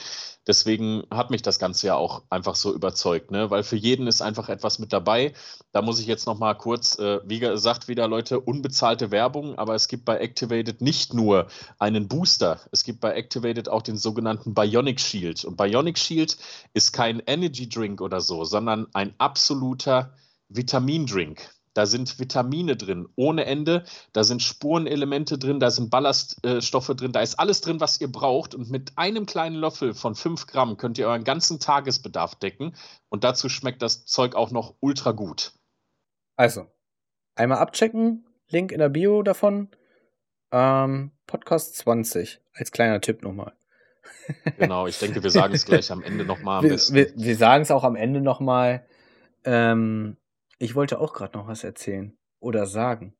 Deswegen hat mich das Ganze ja auch einfach so überzeugt, ne? weil für jeden ist einfach etwas mit dabei. Da muss ich jetzt noch mal kurz, äh, wie gesagt, wieder Leute, unbezahlte Werbung, aber es gibt bei Activated nicht nur einen Booster, es gibt bei Activated auch den sogenannten Bionic Shield. Und Bionic Shield ist kein Energy Drink oder so, sondern ein absoluter Vitamindrink. Da sind Vitamine drin, ohne Ende. Da sind Spurenelemente drin, da sind Ballaststoffe drin, da ist alles drin, was ihr braucht. Und mit einem kleinen Löffel von 5 Gramm könnt ihr euren ganzen Tagesbedarf decken. Und dazu schmeckt das Zeug auch noch ultra gut. Also, einmal abchecken. Link in der Bio davon. Ähm, Podcast 20 als kleiner Tipp nochmal. genau, ich denke, wir sagen es gleich am Ende nochmal. Wir, wir, wir sagen es auch am Ende nochmal. Ähm, ich wollte auch gerade noch was erzählen oder sagen.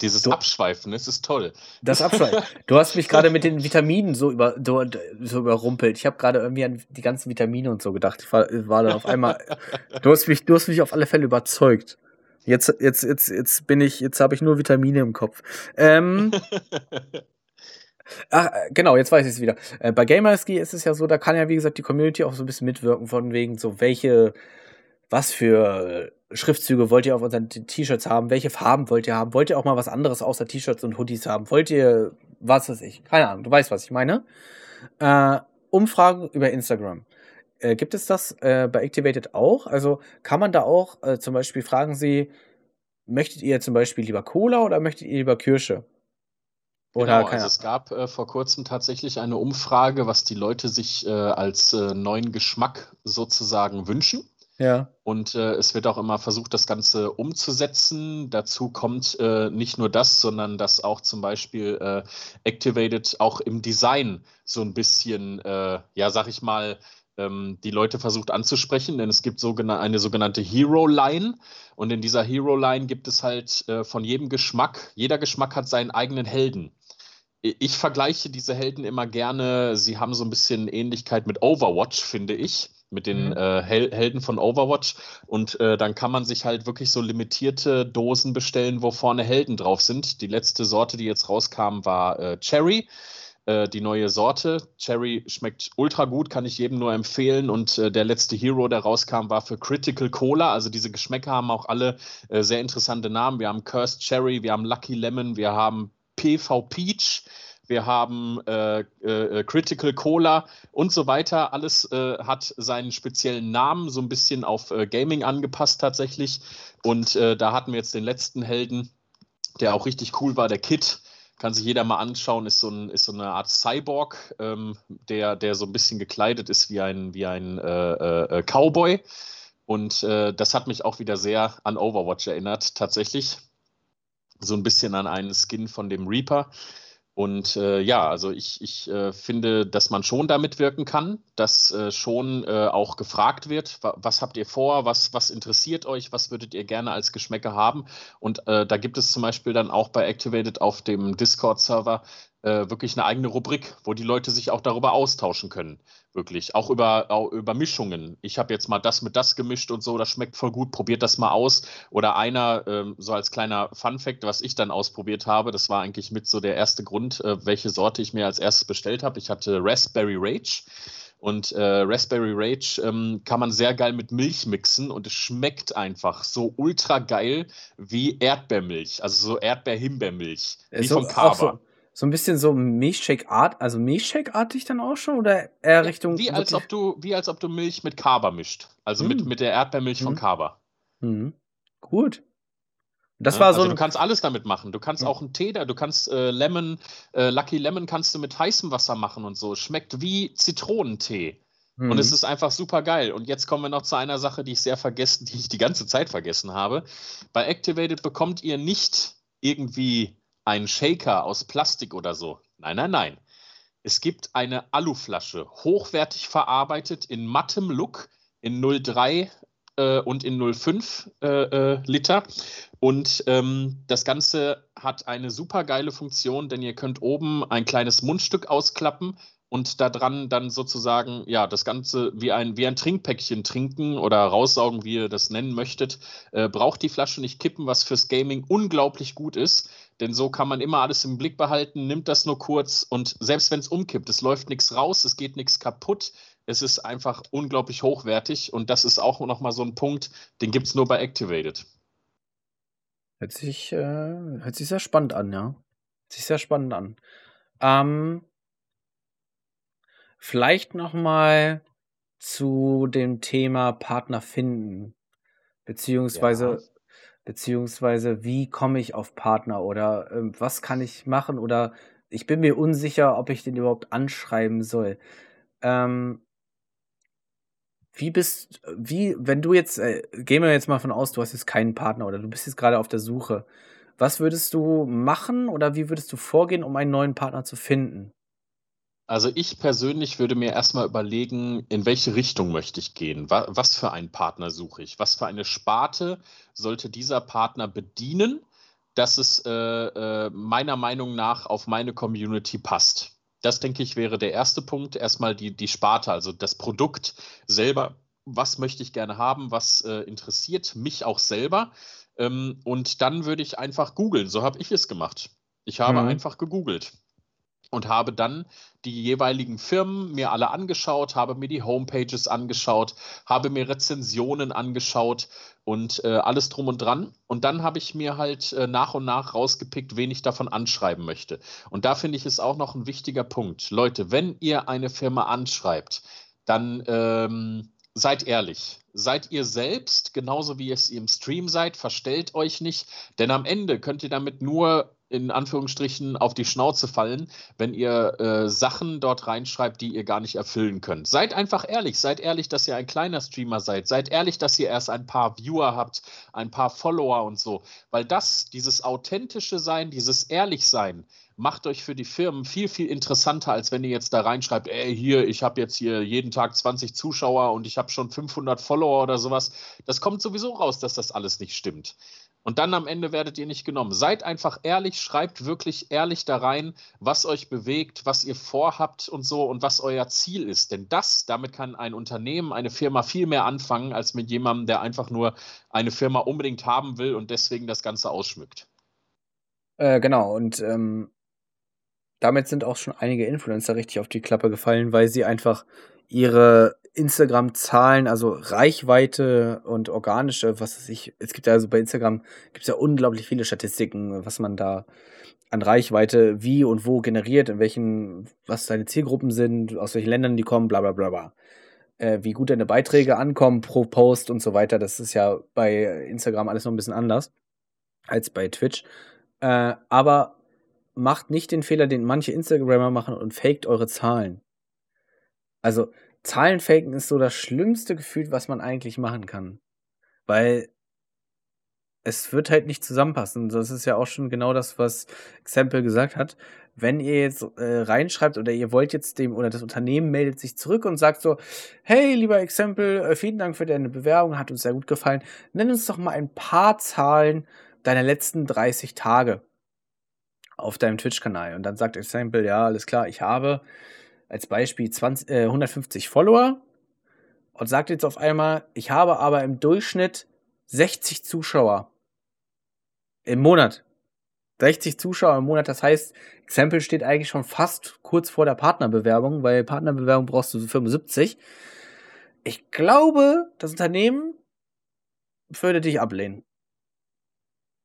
Dieses du, Abschweifen, das ist toll. Das Abschweifen. Du hast mich gerade mit den Vitaminen so, über, so überrumpelt. Ich habe gerade irgendwie an die ganzen Vitamine und so gedacht. Ich war, war dann auf einmal. du, hast mich, du hast mich auf alle Fälle überzeugt. Jetzt, jetzt, jetzt, jetzt bin ich, jetzt habe ich nur Vitamine im Kopf. Ähm, Ach, äh, genau, jetzt weiß ich es wieder. Äh, bei Gamerski ist es ja so, da kann ja, wie gesagt, die Community auch so ein bisschen mitwirken, von wegen so, welche, was für Schriftzüge wollt ihr auf unseren T-Shirts haben? Welche Farben wollt ihr haben? Wollt ihr auch mal was anderes außer T-Shirts und Hoodies haben? Wollt ihr, was weiß ich? Keine Ahnung, du weißt, was ich meine. Äh, Umfragen über Instagram. Äh, gibt es das äh, bei Activated auch? Also kann man da auch äh, zum Beispiel fragen Sie, möchtet ihr zum Beispiel lieber Cola oder möchtet ihr lieber Kirsche? Oder genau, also es gab äh, vor kurzem tatsächlich eine Umfrage, was die Leute sich äh, als äh, neuen Geschmack sozusagen wünschen. Ja. Und äh, es wird auch immer versucht, das Ganze umzusetzen. Dazu kommt äh, nicht nur das, sondern dass auch zum Beispiel äh, Activated auch im Design so ein bisschen, ja, sag ich mal, ähm, die Leute versucht anzusprechen, denn es gibt sogenan eine sogenannte Hero-Line. Und in dieser Hero-Line gibt es halt von jedem Geschmack, jeder Geschmack hat seinen eigenen Helden ich vergleiche diese Helden immer gerne. Sie haben so ein bisschen Ähnlichkeit mit Overwatch, finde ich, mit den mhm. äh, Hel Helden von Overwatch. Und äh, dann kann man sich halt wirklich so limitierte Dosen bestellen, wo vorne Helden drauf sind. Die letzte Sorte, die jetzt rauskam, war äh, Cherry. Äh, die neue Sorte. Cherry schmeckt ultra gut, kann ich jedem nur empfehlen. Und äh, der letzte Hero, der rauskam, war für Critical Cola. Also diese Geschmäcker haben auch alle äh, sehr interessante Namen. Wir haben Cursed Cherry, wir haben Lucky Lemon, wir haben PV Peach, wir haben äh, äh, Critical Cola und so weiter. Alles äh, hat seinen speziellen Namen, so ein bisschen auf äh, Gaming angepasst tatsächlich. Und äh, da hatten wir jetzt den letzten Helden, der auch richtig cool war, der Kid. Kann sich jeder mal anschauen, ist so, ein, ist so eine Art Cyborg, ähm, der, der so ein bisschen gekleidet ist wie ein, wie ein äh, Cowboy. Und das hat mich auch wieder sehr an Overwatch erinnert, tatsächlich so ein bisschen an einen Skin von dem Reaper. Und äh, ja, also ich, ich äh, finde, dass man schon damit wirken kann, dass äh, schon äh, auch gefragt wird, wa was habt ihr vor, was, was interessiert euch, was würdet ihr gerne als Geschmäcker haben. Und äh, da gibt es zum Beispiel dann auch bei Activated auf dem Discord-Server äh, wirklich eine eigene Rubrik, wo die Leute sich auch darüber austauschen können. Wirklich. Auch über, auch über Mischungen. Ich habe jetzt mal das mit das gemischt und so, das schmeckt voll gut, probiert das mal aus. Oder einer, ähm, so als kleiner Fun-Fact, was ich dann ausprobiert habe, das war eigentlich mit so der erste Grund, äh, welche Sorte ich mir als erstes bestellt habe. Ich hatte Raspberry Rage. Und äh, Raspberry Rage ähm, kann man sehr geil mit Milch mixen und es schmeckt einfach so ultra geil wie Erdbeermilch, also so Erdbeer-Himbeermilch, wie so, von Kava. So, ein bisschen so Milchshake-art, also Milchshake-artig dann auch schon oder eher Richtung. Wie als ob du, wie als ob du Milch mit Kaba mischt. Also mm. mit, mit der Erdbeermilch mm. von Kaba. Mm. Gut. Das ja, war so also du kannst alles damit machen. Du kannst auch einen Tee da, du kannst äh, Lemon, äh, Lucky Lemon kannst du mit heißem Wasser machen und so. Schmeckt wie Zitronentee. Und es mhm. ist einfach super geil. Und jetzt kommen wir noch zu einer Sache, die ich sehr vergessen, die ich die ganze Zeit vergessen habe. Bei Activated bekommt ihr nicht irgendwie ein Shaker aus Plastik oder so. Nein, nein, nein. Es gibt eine Aluflasche, hochwertig verarbeitet in mattem Look in 03 äh, und in 05 äh, äh, Liter. Und ähm, das Ganze hat eine super geile Funktion, denn ihr könnt oben ein kleines Mundstück ausklappen und da dran dann sozusagen, ja, das Ganze wie ein, wie ein Trinkpäckchen trinken oder raussaugen, wie ihr das nennen möchtet. Äh, braucht die Flasche nicht kippen, was fürs Gaming unglaublich gut ist. Denn so kann man immer alles im Blick behalten, nimmt das nur kurz und selbst wenn es umkippt, es läuft nichts raus, es geht nichts kaputt. Es ist einfach unglaublich hochwertig und das ist auch nochmal so ein Punkt, den gibt es nur bei Activated. Hört sich, äh, hört sich sehr spannend an, ja. Hört sich sehr spannend an. Ähm, vielleicht nochmal zu dem Thema Partner finden. Beziehungsweise ja beziehungsweise wie komme ich auf Partner oder äh, was kann ich machen oder ich bin mir unsicher, ob ich den überhaupt anschreiben soll. Ähm, wie bist, wie, wenn du jetzt, äh, gehen wir jetzt mal von aus, du hast jetzt keinen Partner oder du bist jetzt gerade auf der Suche. Was würdest du machen oder wie würdest du vorgehen, um einen neuen Partner zu finden? Also ich persönlich würde mir erstmal überlegen, in welche Richtung möchte ich gehen? Was für einen Partner suche ich? Was für eine Sparte sollte dieser Partner bedienen, dass es äh, äh, meiner Meinung nach auf meine Community passt? Das denke ich wäre der erste Punkt. Erstmal die, die Sparte, also das Produkt selber was möchte ich gerne haben, was äh, interessiert mich auch selber. Ähm, und dann würde ich einfach googeln. So habe ich es gemacht. Ich habe mhm. einfach gegoogelt und habe dann die jeweiligen Firmen mir alle angeschaut, habe mir die Homepages angeschaut, habe mir Rezensionen angeschaut und äh, alles drum und dran. Und dann habe ich mir halt äh, nach und nach rausgepickt, wen ich davon anschreiben möchte. Und da finde ich es auch noch ein wichtiger Punkt. Leute, wenn ihr eine Firma anschreibt, dann ähm, seid ehrlich. Seid ihr selbst, genauso wie es ihr im Stream seid, verstellt euch nicht, denn am Ende könnt ihr damit nur in Anführungsstrichen auf die Schnauze fallen, wenn ihr äh, Sachen dort reinschreibt, die ihr gar nicht erfüllen könnt. Seid einfach ehrlich, seid ehrlich, dass ihr ein kleiner Streamer seid, seid ehrlich, dass ihr erst ein paar Viewer habt, ein paar Follower und so, weil das, dieses authentische Sein, dieses ehrlich sein, macht euch für die Firmen viel, viel interessanter, als wenn ihr jetzt da reinschreibt, ey, hier, ich habe jetzt hier jeden Tag 20 Zuschauer und ich habe schon 500 Follower oder sowas. Das kommt sowieso raus, dass das alles nicht stimmt. Und dann am Ende werdet ihr nicht genommen. Seid einfach ehrlich, schreibt wirklich ehrlich da rein, was euch bewegt, was ihr vorhabt und so und was euer Ziel ist. Denn das, damit kann ein Unternehmen, eine Firma viel mehr anfangen, als mit jemandem, der einfach nur eine Firma unbedingt haben will und deswegen das Ganze ausschmückt. Äh, genau, und ähm, damit sind auch schon einige Influencer richtig auf die Klappe gefallen, weil sie einfach ihre Instagram-Zahlen, also Reichweite und organische, was weiß ich, es gibt ja also bei Instagram gibt es ja unglaublich viele Statistiken, was man da an Reichweite wie und wo generiert, in welchen, was seine Zielgruppen sind, aus welchen Ländern die kommen, bla bla bla bla. Äh, wie gut deine Beiträge ankommen pro Post und so weiter. Das ist ja bei Instagram alles noch ein bisschen anders als bei Twitch. Äh, aber macht nicht den Fehler, den manche Instagrammer machen und faked eure Zahlen. Also, Zahlen faken ist so das schlimmste Gefühl, was man eigentlich machen kann. Weil es wird halt nicht zusammenpassen. Das ist ja auch schon genau das, was Example gesagt hat. Wenn ihr jetzt äh, reinschreibt oder ihr wollt jetzt dem oder das Unternehmen meldet sich zurück und sagt so, hey, lieber Example, äh, vielen Dank für deine Bewerbung, hat uns sehr gut gefallen. Nenn uns doch mal ein paar Zahlen deiner letzten 30 Tage auf deinem Twitch-Kanal. Und dann sagt Example, ja, alles klar, ich habe als Beispiel 20, äh, 150 Follower und sagt jetzt auf einmal, ich habe aber im Durchschnitt 60 Zuschauer im Monat. 60 Zuschauer im Monat, das heißt, Example steht eigentlich schon fast kurz vor der Partnerbewerbung, weil Partnerbewerbung brauchst du 75. Ich glaube, das Unternehmen würde dich ablehnen.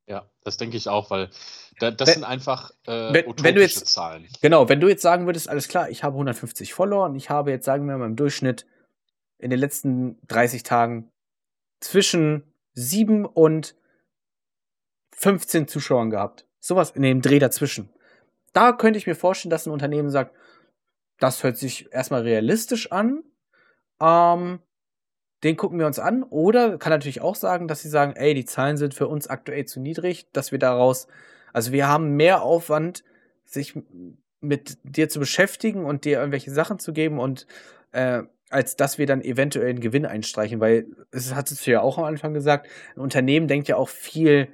Ja, das denke ich auch, weil da, das wenn, sind einfach äh, wenn, wenn du jetzt, Zahlen. Genau, wenn du jetzt sagen würdest, alles klar, ich habe 150 Follower und ich habe jetzt, sagen wir mal, im Durchschnitt in den letzten 30 Tagen zwischen 7 und 15 Zuschauern gehabt. Sowas in dem Dreh dazwischen. Da könnte ich mir vorstellen, dass ein Unternehmen sagt, das hört sich erstmal realistisch an. Ähm, den gucken wir uns an. Oder kann natürlich auch sagen, dass sie sagen, ey, die Zahlen sind für uns aktuell zu niedrig, dass wir daraus, also wir haben mehr Aufwand, sich mit dir zu beschäftigen und dir irgendwelche Sachen zu geben und äh, als dass wir dann eventuell einen Gewinn einstreichen, weil es hat es ja auch am Anfang gesagt, ein Unternehmen denkt ja auch viel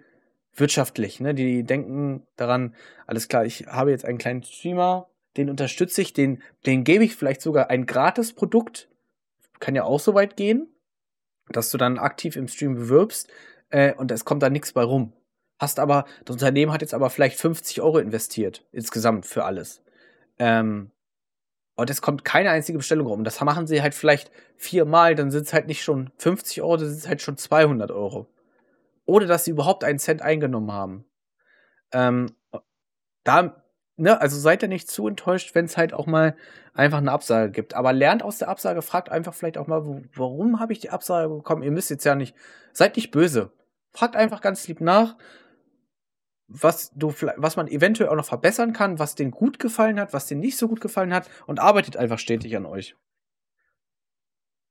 wirtschaftlich, ne? Die denken daran, alles klar, ich habe jetzt einen kleinen Streamer, den unterstütze ich, den, den gebe ich vielleicht sogar ein Gratis-Produkt, kann ja auch so weit gehen, dass du dann aktiv im Stream bewirbst äh, und es kommt da nichts bei rum. Hast aber, das Unternehmen hat jetzt aber vielleicht 50 Euro investiert, insgesamt für alles. Ähm, und es kommt keine einzige Bestellung rum. Das machen sie halt vielleicht viermal, dann sind es halt nicht schon 50 Euro, dann sind es halt schon 200 Euro. Ohne dass sie überhaupt einen Cent eingenommen haben. Ähm, da ne, also seid ihr nicht zu enttäuscht, wenn es halt auch mal einfach eine Absage gibt. Aber lernt aus der Absage, fragt einfach vielleicht auch mal, warum habe ich die Absage bekommen? Ihr müsst jetzt ja nicht, seid nicht böse. Fragt einfach ganz lieb nach, was du, was man eventuell auch noch verbessern kann, was denen gut gefallen hat, was denen nicht so gut gefallen hat und arbeitet einfach stetig an euch.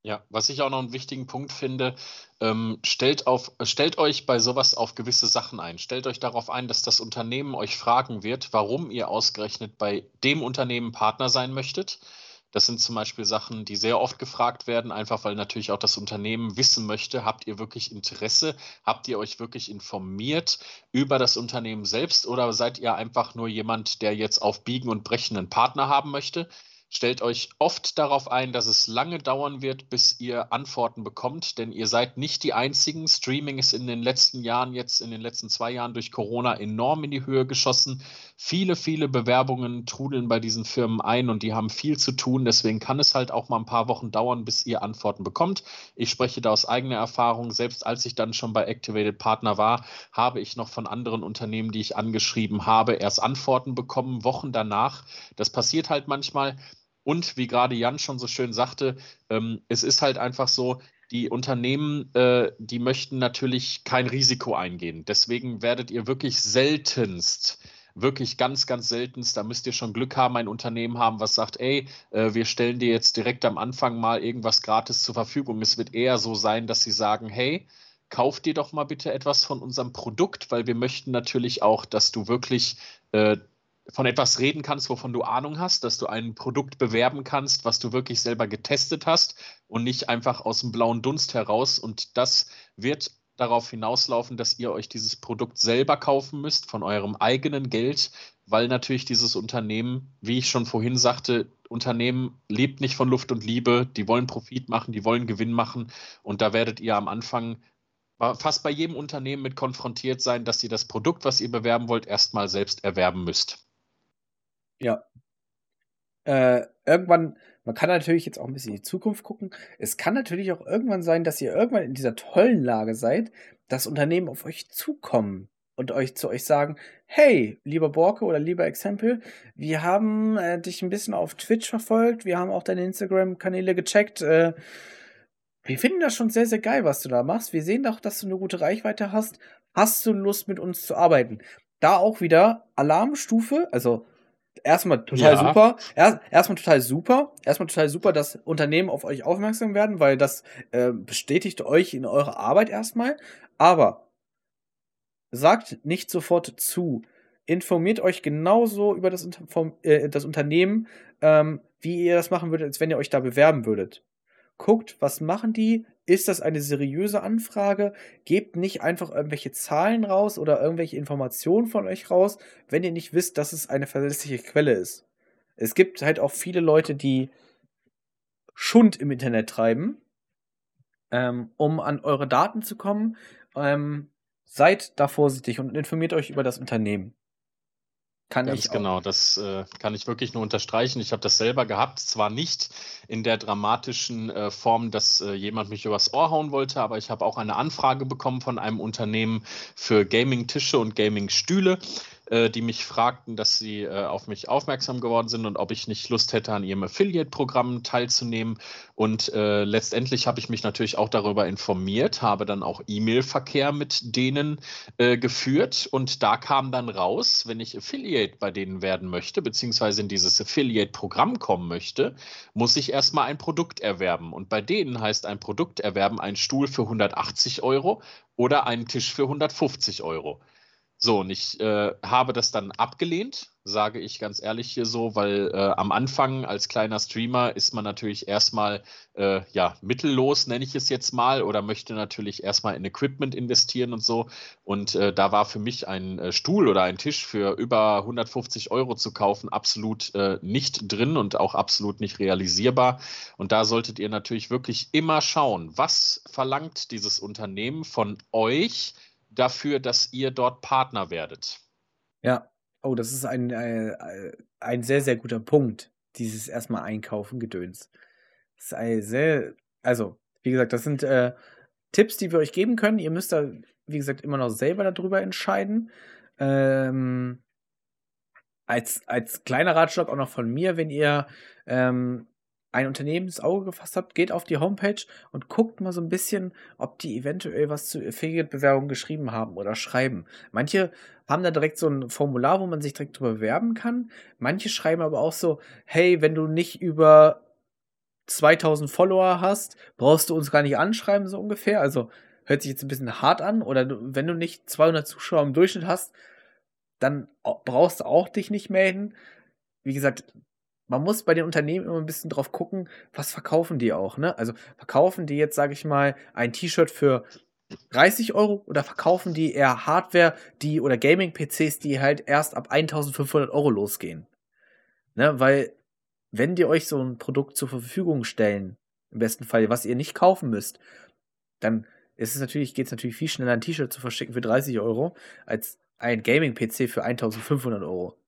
Ja, was ich auch noch einen wichtigen Punkt finde, ähm, stellt, auf, stellt euch bei sowas auf gewisse Sachen ein. Stellt euch darauf ein, dass das Unternehmen euch fragen wird, warum ihr ausgerechnet bei dem Unternehmen Partner sein möchtet. Das sind zum Beispiel Sachen, die sehr oft gefragt werden, einfach weil natürlich auch das Unternehmen wissen möchte, habt ihr wirklich Interesse, habt ihr euch wirklich informiert über das Unternehmen selbst oder seid ihr einfach nur jemand, der jetzt auf Biegen und Brechen einen Partner haben möchte? Stellt euch oft darauf ein, dass es lange dauern wird, bis ihr Antworten bekommt, denn ihr seid nicht die einzigen. Streaming ist in den letzten Jahren, jetzt in den letzten zwei Jahren durch Corona enorm in die Höhe geschossen. Viele, viele Bewerbungen trudeln bei diesen Firmen ein und die haben viel zu tun. Deswegen kann es halt auch mal ein paar Wochen dauern, bis ihr Antworten bekommt. Ich spreche da aus eigener Erfahrung. Selbst als ich dann schon bei Activated Partner war, habe ich noch von anderen Unternehmen, die ich angeschrieben habe, erst Antworten bekommen, Wochen danach. Das passiert halt manchmal. Und wie gerade Jan schon so schön sagte, ähm, es ist halt einfach so, die Unternehmen, äh, die möchten natürlich kein Risiko eingehen. Deswegen werdet ihr wirklich seltenst, wirklich ganz, ganz seltenst, da müsst ihr schon Glück haben, ein Unternehmen haben, was sagt, ey, äh, wir stellen dir jetzt direkt am Anfang mal irgendwas gratis zur Verfügung. Es wird eher so sein, dass sie sagen, hey, kauf dir doch mal bitte etwas von unserem Produkt, weil wir möchten natürlich auch, dass du wirklich äh, von etwas reden kannst, wovon du Ahnung hast, dass du ein Produkt bewerben kannst, was du wirklich selber getestet hast und nicht einfach aus dem blauen Dunst heraus. Und das wird darauf hinauslaufen, dass ihr euch dieses Produkt selber kaufen müsst von eurem eigenen Geld, weil natürlich dieses Unternehmen, wie ich schon vorhin sagte, Unternehmen lebt nicht von Luft und Liebe, die wollen Profit machen, die wollen Gewinn machen und da werdet ihr am Anfang fast bei jedem Unternehmen mit konfrontiert sein, dass ihr das Produkt, was ihr bewerben wollt, erstmal selbst erwerben müsst. Ja. Äh, irgendwann, man kann natürlich jetzt auch ein bisschen in die Zukunft gucken. Es kann natürlich auch irgendwann sein, dass ihr irgendwann in dieser tollen Lage seid, dass Unternehmen auf euch zukommen und euch zu euch sagen, hey, lieber Borke oder lieber Exempel, wir haben äh, dich ein bisschen auf Twitch verfolgt, wir haben auch deine Instagram-Kanäle gecheckt. Äh, wir finden das schon sehr, sehr geil, was du da machst. Wir sehen doch, dass du eine gute Reichweite hast. Hast du Lust, mit uns zu arbeiten? Da auch wieder Alarmstufe, also erstmal total ja. super. Erst, erstmal total super. Erstmal total super, dass Unternehmen auf euch aufmerksam werden, weil das äh, bestätigt euch in eurer Arbeit erstmal. Aber sagt nicht sofort zu. Informiert euch genauso über das, vom, äh, das Unternehmen, ähm, wie ihr das machen würdet, als wenn ihr euch da bewerben würdet. Guckt, was machen die? Ist das eine seriöse Anfrage? Gebt nicht einfach irgendwelche Zahlen raus oder irgendwelche Informationen von euch raus, wenn ihr nicht wisst, dass es eine verlässliche Quelle ist. Es gibt halt auch viele Leute, die Schund im Internet treiben, ähm, um an eure Daten zu kommen. Ähm, seid da vorsichtig und informiert euch über das Unternehmen. Kann Ganz ich genau, das äh, kann ich wirklich nur unterstreichen. Ich habe das selber gehabt, zwar nicht in der dramatischen äh, Form, dass äh, jemand mich übers Ohr hauen wollte, aber ich habe auch eine Anfrage bekommen von einem Unternehmen für Gaming-Tische und Gaming-Stühle äh, die mich fragten, dass sie äh, auf mich aufmerksam geworden sind und ob ich nicht Lust hätte, an ihrem Affiliate-Programm teilzunehmen. Und äh, letztendlich habe ich mich natürlich auch darüber informiert, habe dann auch E-Mail-Verkehr mit denen äh, geführt und da kam dann raus, wenn ich Affiliate bei denen werden möchte, beziehungsweise in dieses Affiliate-Programm kommen möchte, muss ich erstmal ein Produkt erwerben. Und bei denen heißt ein Produkt erwerben ein Stuhl für 180 Euro oder einen Tisch für 150 Euro. So, und ich äh, habe das dann abgelehnt, sage ich ganz ehrlich hier so, weil äh, am Anfang als kleiner Streamer ist man natürlich erstmal äh, ja, mittellos, nenne ich es jetzt mal, oder möchte natürlich erstmal in Equipment investieren und so. Und äh, da war für mich ein äh, Stuhl oder ein Tisch für über 150 Euro zu kaufen absolut äh, nicht drin und auch absolut nicht realisierbar. Und da solltet ihr natürlich wirklich immer schauen, was verlangt dieses Unternehmen von euch dafür, dass ihr dort Partner werdet. Ja, oh, das ist ein, ein, äh, ein sehr, sehr guter Punkt, dieses erstmal Einkaufen Gedöns. Das ist ein sehr, also, wie gesagt, das sind äh, Tipps, die wir euch geben können. Ihr müsst da, wie gesagt, immer noch selber darüber entscheiden. Ähm, als, als kleiner Ratschlag auch noch von mir, wenn ihr ähm, ein Unternehmen ins Auge gefasst habt, geht auf die Homepage und guckt mal so ein bisschen, ob die eventuell was zu Affiliate-Bewerbung geschrieben haben oder schreiben. Manche haben da direkt so ein Formular, wo man sich direkt drüber bewerben kann. Manche schreiben aber auch so, hey, wenn du nicht über 2000 Follower hast, brauchst du uns gar nicht anschreiben, so ungefähr. Also hört sich jetzt ein bisschen hart an. Oder du, wenn du nicht 200 Zuschauer im Durchschnitt hast, dann brauchst du auch dich nicht melden. Wie gesagt, man muss bei den Unternehmen immer ein bisschen drauf gucken, was verkaufen die auch, ne? Also verkaufen die jetzt, sage ich mal, ein T-Shirt für 30 Euro oder verkaufen die eher Hardware, die oder Gaming-PCs, die halt erst ab 1500 Euro losgehen? Ne? Weil wenn die euch so ein Produkt zur Verfügung stellen, im besten Fall, was ihr nicht kaufen müsst, dann ist es natürlich, geht es natürlich viel schneller, ein T-Shirt zu verschicken für 30 Euro, als ein Gaming-PC für 1500 Euro.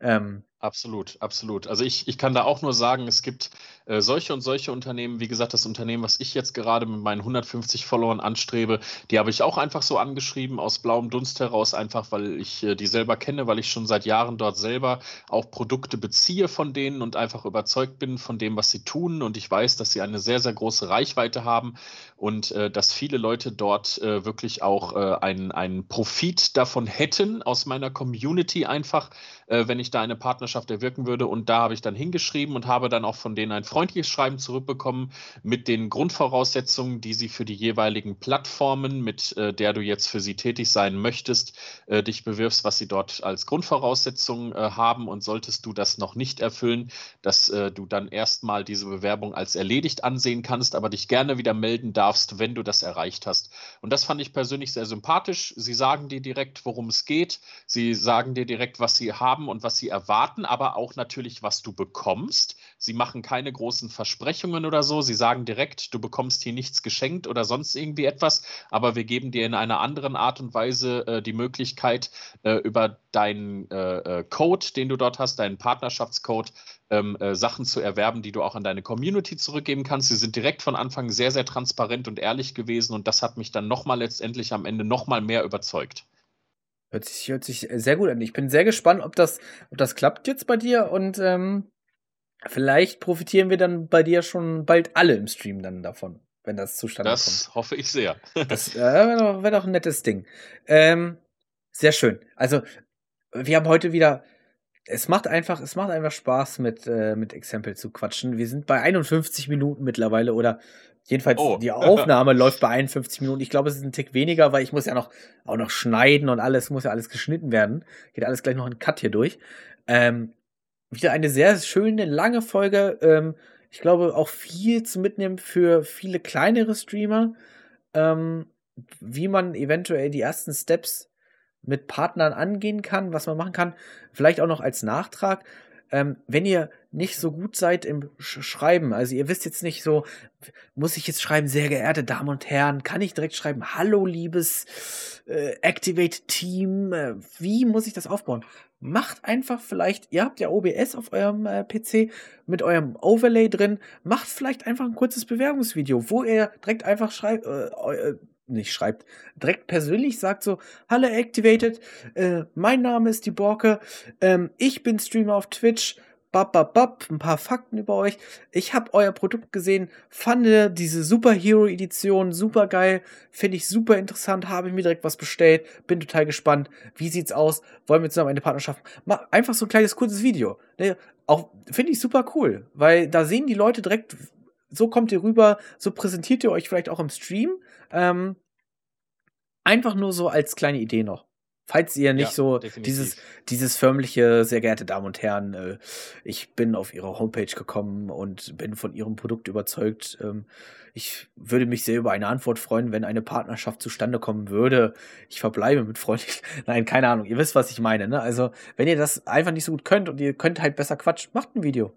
Ähm, Absolut, absolut. Also ich, ich kann da auch nur sagen, es gibt äh, solche und solche Unternehmen. Wie gesagt, das Unternehmen, was ich jetzt gerade mit meinen 150 Followern anstrebe, die habe ich auch einfach so angeschrieben, aus blauem Dunst heraus, einfach weil ich äh, die selber kenne, weil ich schon seit Jahren dort selber auch Produkte beziehe von denen und einfach überzeugt bin von dem, was sie tun. Und ich weiß, dass sie eine sehr, sehr große Reichweite haben und äh, dass viele Leute dort äh, wirklich auch äh, einen, einen Profit davon hätten aus meiner Community einfach, äh, wenn ich da eine Partnerschaft Partnerschaft erwirken würde. Und da habe ich dann hingeschrieben und habe dann auch von denen ein freundliches Schreiben zurückbekommen mit den Grundvoraussetzungen, die sie für die jeweiligen Plattformen, mit äh, der du jetzt für sie tätig sein möchtest, äh, dich bewirbst, was sie dort als Grundvoraussetzungen äh, haben. Und solltest du das noch nicht erfüllen, dass äh, du dann erstmal diese Bewerbung als erledigt ansehen kannst, aber dich gerne wieder melden darfst, wenn du das erreicht hast. Und das fand ich persönlich sehr sympathisch. Sie sagen dir direkt, worum es geht. Sie sagen dir direkt, was sie haben und was sie erwarten verraten aber auch natürlich, was du bekommst. Sie machen keine großen Versprechungen oder so. Sie sagen direkt, du bekommst hier nichts geschenkt oder sonst irgendwie etwas, aber wir geben dir in einer anderen Art und Weise äh, die Möglichkeit, äh, über deinen äh, äh Code, den du dort hast, deinen Partnerschaftscode, ähm, äh, Sachen zu erwerben, die du auch an deine Community zurückgeben kannst. Sie sind direkt von Anfang sehr, sehr transparent und ehrlich gewesen und das hat mich dann nochmal letztendlich am Ende nochmal mehr überzeugt. Hört sich, hört sich sehr gut an. Ich bin sehr gespannt, ob das, ob das klappt jetzt bei dir und ähm, vielleicht profitieren wir dann bei dir schon bald alle im Stream dann davon, wenn das zustande das kommt. Das hoffe ich sehr. das äh, wäre doch, wär doch ein nettes Ding. Ähm, sehr schön. Also, wir haben heute wieder. Es macht einfach, es macht einfach Spaß, mit, äh, mit Exempel zu quatschen. Wir sind bei 51 Minuten mittlerweile oder Jedenfalls, oh. die Aufnahme läuft bei 51 Minuten. Ich glaube, es ist ein Tick weniger, weil ich muss ja noch, auch noch schneiden und alles, muss ja alles geschnitten werden. Geht alles gleich noch ein Cut hier durch. Ähm, wieder eine sehr schöne, lange Folge. Ähm, ich glaube, auch viel zu mitnehmen für viele kleinere Streamer. Ähm, wie man eventuell die ersten Steps mit Partnern angehen kann, was man machen kann. Vielleicht auch noch als Nachtrag ähm, wenn ihr nicht so gut seid im Sch Schreiben, also ihr wisst jetzt nicht so, muss ich jetzt schreiben, sehr geehrte Damen und Herren, kann ich direkt schreiben, hallo liebes äh, Activate Team, äh, wie muss ich das aufbauen? Macht einfach vielleicht, ihr habt ja OBS auf eurem äh, PC mit eurem Overlay drin, macht vielleicht einfach ein kurzes Bewerbungsvideo, wo ihr direkt einfach schreibt, äh, äh, nicht schreibt, direkt persönlich sagt so, Hallo Activated, äh, mein Name ist die Borke, ähm, ich bin Streamer auf Twitch, bap, bap, bap, ein paar Fakten über euch. Ich habe euer Produkt gesehen, fand diese Superhero-Edition super geil, finde ich super interessant, habe ich mir direkt was bestellt, bin total gespannt. Wie sieht's aus? Wollen wir zusammen eine Partnerschaft? Mach einfach so ein kleines kurzes Video. Ne? Auch finde ich super cool, weil da sehen die Leute direkt, so kommt ihr rüber, so präsentiert ihr euch vielleicht auch im Stream. Ähm, einfach nur so als kleine Idee noch. Falls ihr nicht ja, so dieses, dieses förmliche, sehr geehrte Damen und Herren, äh, ich bin auf ihre Homepage gekommen und bin von ihrem Produkt überzeugt. Ähm, ich würde mich sehr über eine Antwort freuen, wenn eine Partnerschaft zustande kommen würde. Ich verbleibe mit freundlich. Nein, keine Ahnung. Ihr wisst, was ich meine. Ne? Also, wenn ihr das einfach nicht so gut könnt und ihr könnt halt besser quatschen, macht ein Video.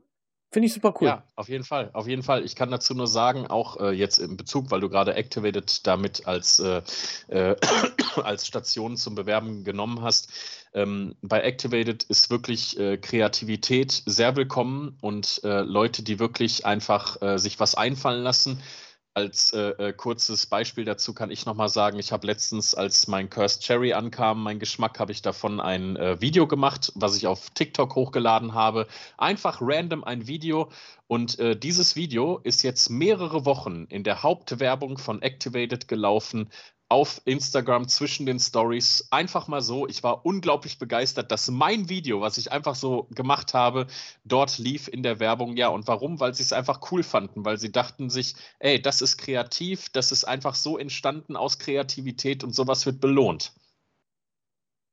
Finde ich super cool. Ja, auf jeden Fall, auf jeden Fall. Ich kann dazu nur sagen, auch äh, jetzt im Bezug, weil du gerade Activated damit als, äh, äh, als Station zum Bewerben genommen hast. Ähm, bei Activated ist wirklich äh, Kreativität sehr willkommen und äh, Leute, die wirklich einfach äh, sich was einfallen lassen, als äh, äh, kurzes Beispiel dazu kann ich nochmal sagen, ich habe letztens, als mein Cursed Cherry ankam, mein Geschmack, habe ich davon ein äh, Video gemacht, was ich auf TikTok hochgeladen habe. Einfach random ein Video. Und äh, dieses Video ist jetzt mehrere Wochen in der Hauptwerbung von Activated gelaufen auf Instagram zwischen den Stories. Einfach mal so. Ich war unglaublich begeistert, dass mein Video, was ich einfach so gemacht habe, dort lief in der Werbung. Ja, und warum? Weil sie es einfach cool fanden, weil sie dachten sich, ey, das ist kreativ, das ist einfach so entstanden aus Kreativität und sowas wird belohnt.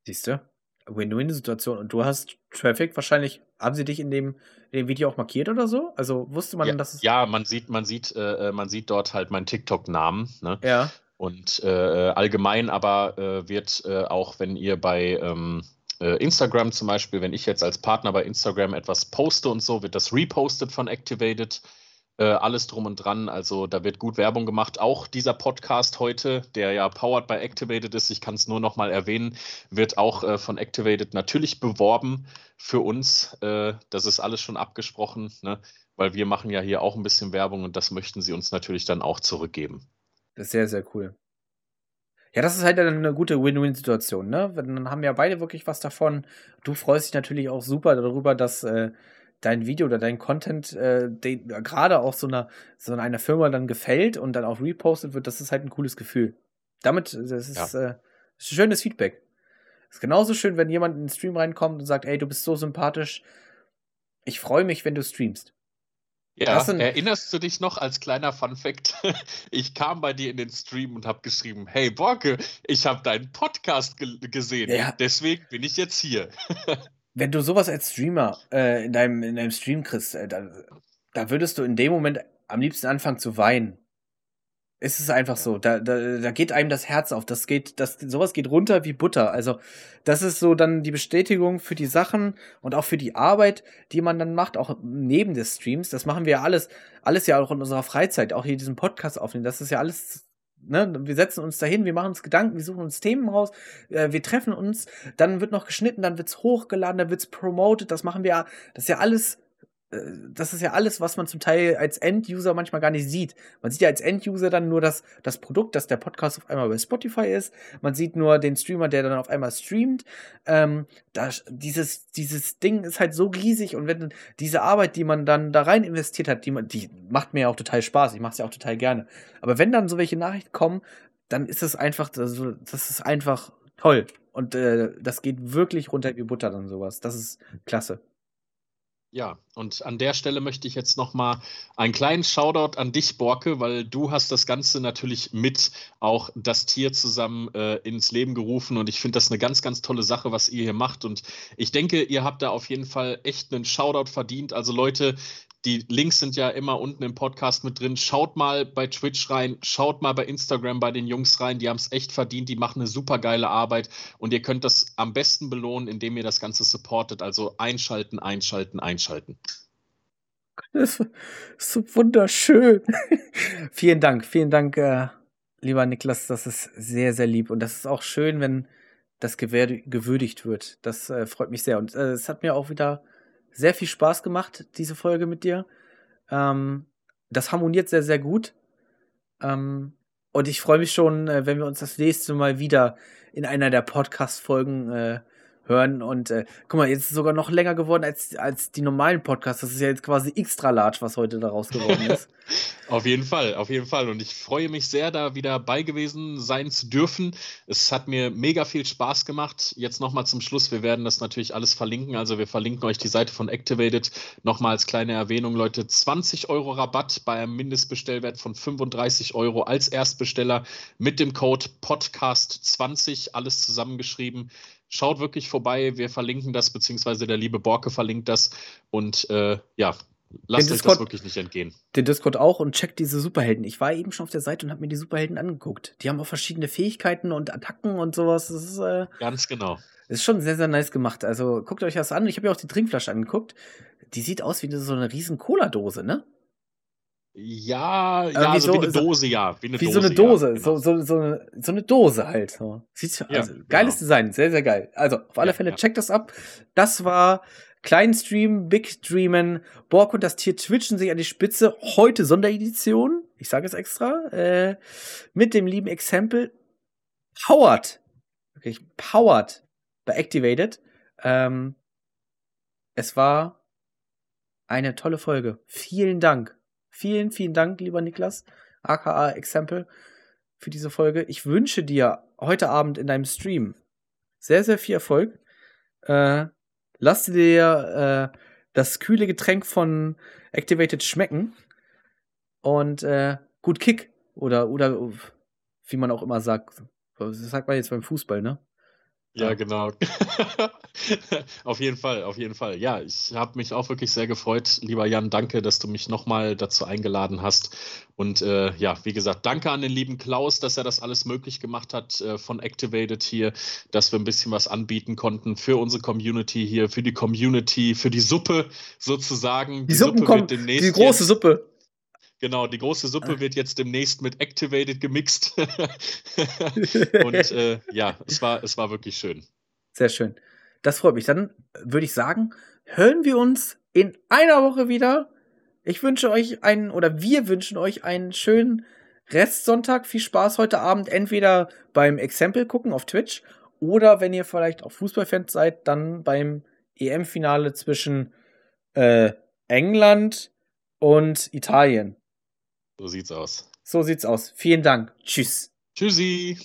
Siehst du? Win-Win-Situation. Und du hast Traffic wahrscheinlich, haben sie dich in dem, in dem Video auch markiert oder so? Also wusste man, ja, dass es. Ja, man sieht, man sieht, äh, äh man sieht dort halt meinen TikTok-Namen. Ne? Ja. Und äh, allgemein aber äh, wird äh, auch, wenn ihr bei, ähm, äh, Instagram zum Beispiel, wenn ich jetzt als Partner bei Instagram etwas poste und so, wird das repostet von Activated. Äh, alles drum und dran. Also da wird gut Werbung gemacht. Auch dieser Podcast heute, der ja powered by Activated ist, ich kann es nur noch mal erwähnen, wird auch äh, von Activated natürlich beworben für uns. Das ist alles schon abgesprochen, ne? weil wir machen ja hier auch ein bisschen Werbung und das möchten sie uns natürlich dann auch zurückgeben. Das ist sehr, sehr cool. Ja, das ist halt eine gute Win-Win-Situation, ne? Dann haben ja beide wirklich was davon. Du freust dich natürlich auch super darüber, dass äh, dein Video oder dein Content äh, gerade auch so einer, so einer Firma dann gefällt und dann auch repostet wird. Das ist halt ein cooles Gefühl. Damit, das ist, ja. äh, ist schönes Feedback. Ist genauso schön, wenn jemand in den Stream reinkommt und sagt, ey, du bist so sympathisch. Ich freue mich, wenn du streamst. Ja, erinnerst du dich noch als kleiner Funfact? Ich kam bei dir in den Stream und habe geschrieben: Hey Borke, ich habe deinen Podcast ge gesehen, ja. deswegen bin ich jetzt hier. Wenn du sowas als Streamer äh, in, deinem, in deinem Stream kriegst, äh, da, da würdest du in dem Moment am liebsten anfangen zu weinen. Es ist einfach so. Da, da, da geht einem das Herz auf. Das geht, das, sowas geht runter wie Butter. Also, das ist so dann die Bestätigung für die Sachen und auch für die Arbeit, die man dann macht, auch neben des Streams. Das machen wir ja alles, alles ja auch in unserer Freizeit, auch hier diesen Podcast aufnehmen. Das ist ja alles Ne, wir setzen uns dahin, wir machen uns Gedanken, wir suchen uns Themen raus, äh, wir treffen uns, dann wird noch geschnitten, dann wird's hochgeladen, dann wird's promoted, das machen wir, das ist ja alles das ist ja alles, was man zum Teil als End-User manchmal gar nicht sieht. Man sieht ja als End-User dann nur das, das Produkt, dass der Podcast auf einmal bei Spotify ist. Man sieht nur den Streamer, der dann auf einmal streamt. Ähm, das, dieses, dieses Ding ist halt so riesig und wenn diese Arbeit, die man dann da rein investiert hat, die, man, die macht mir ja auch total Spaß. Ich mache es ja auch total gerne. Aber wenn dann so welche Nachrichten kommen, dann ist es einfach, also, das ist einfach toll. Und äh, das geht wirklich runter wie Butter dann sowas. Das ist klasse. Ja, und an der Stelle möchte ich jetzt nochmal einen kleinen Shoutout an dich, Borke, weil du hast das Ganze natürlich mit auch das Tier zusammen äh, ins Leben gerufen und ich finde das eine ganz, ganz tolle Sache, was ihr hier macht und ich denke, ihr habt da auf jeden Fall echt einen Shoutout verdient. Also Leute, die Links sind ja immer unten im Podcast mit drin. Schaut mal bei Twitch rein, schaut mal bei Instagram bei den Jungs rein. Die haben es echt verdient, die machen eine super geile Arbeit und ihr könnt das am besten belohnen, indem ihr das Ganze supportet. Also einschalten, einschalten, einschalten. Das ist so wunderschön. vielen Dank, vielen Dank, äh, lieber Niklas. Das ist sehr, sehr lieb und das ist auch schön, wenn das gewürdigt wird. Das äh, freut mich sehr und äh, es hat mir auch wieder sehr viel Spaß gemacht, diese Folge mit dir. Ähm, das harmoniert sehr, sehr gut. Ähm, und ich freue mich schon, äh, wenn wir uns das nächste Mal wieder in einer der Podcast-Folgen äh, hören. Und äh, guck mal, jetzt ist es sogar noch länger geworden als, als die normalen Podcasts. Das ist ja jetzt quasi extra large, was heute daraus geworden ist. auf jeden Fall, auf jeden Fall. Und ich freue mich sehr, da wieder bei gewesen sein zu dürfen. Es hat mir mega viel Spaß gemacht. Jetzt nochmal zum Schluss. Wir werden das natürlich alles verlinken. Also wir verlinken euch die Seite von Activated. Nochmal als kleine Erwähnung, Leute, 20 Euro Rabatt bei einem Mindestbestellwert von 35 Euro als Erstbesteller mit dem Code Podcast20, alles zusammengeschrieben. Schaut wirklich vorbei. Wir verlinken das, beziehungsweise der liebe Borke verlinkt das. Und äh, ja, lasst euch das wirklich nicht entgehen. Den Discord auch und checkt diese Superhelden. Ich war eben schon auf der Seite und habe mir die Superhelden angeguckt. Die haben auch verschiedene Fähigkeiten und Attacken und sowas. Das ist, äh, Ganz genau. Ist schon sehr, sehr nice gemacht. Also guckt euch das an. Ich habe ja auch die Trinkflasche angeguckt. Die sieht aus wie so eine riesen Cola-Dose, ne? Ja, ja, wie also so, wie eine Dose, ja. Wie, eine wie Dose, so eine Dose, ja, genau. so, so, so, eine, so eine Dose halt. So. Sieht, also, ja, geiles genau. Design, sehr, sehr geil. Also, auf alle ja, Fälle, checkt das ab. Das war Klein Stream, Big Dreamen, Borg und das Tier twitchen sich an die Spitze. Heute Sonderedition, ich sage es extra, äh, mit dem lieben Exempel Powered. Wirklich powered bei Activated. Ähm, es war eine tolle Folge. Vielen Dank. Vielen, vielen Dank, lieber Niklas, aka Example, für diese Folge. Ich wünsche dir heute Abend in deinem Stream sehr, sehr viel Erfolg. Äh, lass dir äh, das kühle Getränk von Activated schmecken. Und äh, gut Kick. Oder, oder wie man auch immer sagt. Das sagt man jetzt beim Fußball, ne? Ja, genau. auf jeden Fall, auf jeden Fall. Ja, ich habe mich auch wirklich sehr gefreut, lieber Jan. Danke, dass du mich nochmal dazu eingeladen hast. Und äh, ja, wie gesagt, danke an den lieben Klaus, dass er das alles möglich gemacht hat äh, von Activated hier, dass wir ein bisschen was anbieten konnten für unsere Community hier, für die Community, für die Suppe sozusagen. Die, die Suppe kommt, die große jetzt, Suppe. Genau, die große Suppe ah. wird jetzt demnächst mit Activated gemixt. und äh, ja, es war, es war wirklich schön. Sehr schön. Das freut mich. Dann würde ich sagen, hören wir uns in einer Woche wieder. Ich wünsche euch einen, oder wir wünschen euch einen schönen Restsonntag. Viel Spaß heute Abend, entweder beim Exempel gucken auf Twitch oder wenn ihr vielleicht auch Fußballfans seid, dann beim EM-Finale zwischen äh, England und Italien. So sieht's aus. So sieht's aus. Vielen Dank. Tschüss. Tschüssi.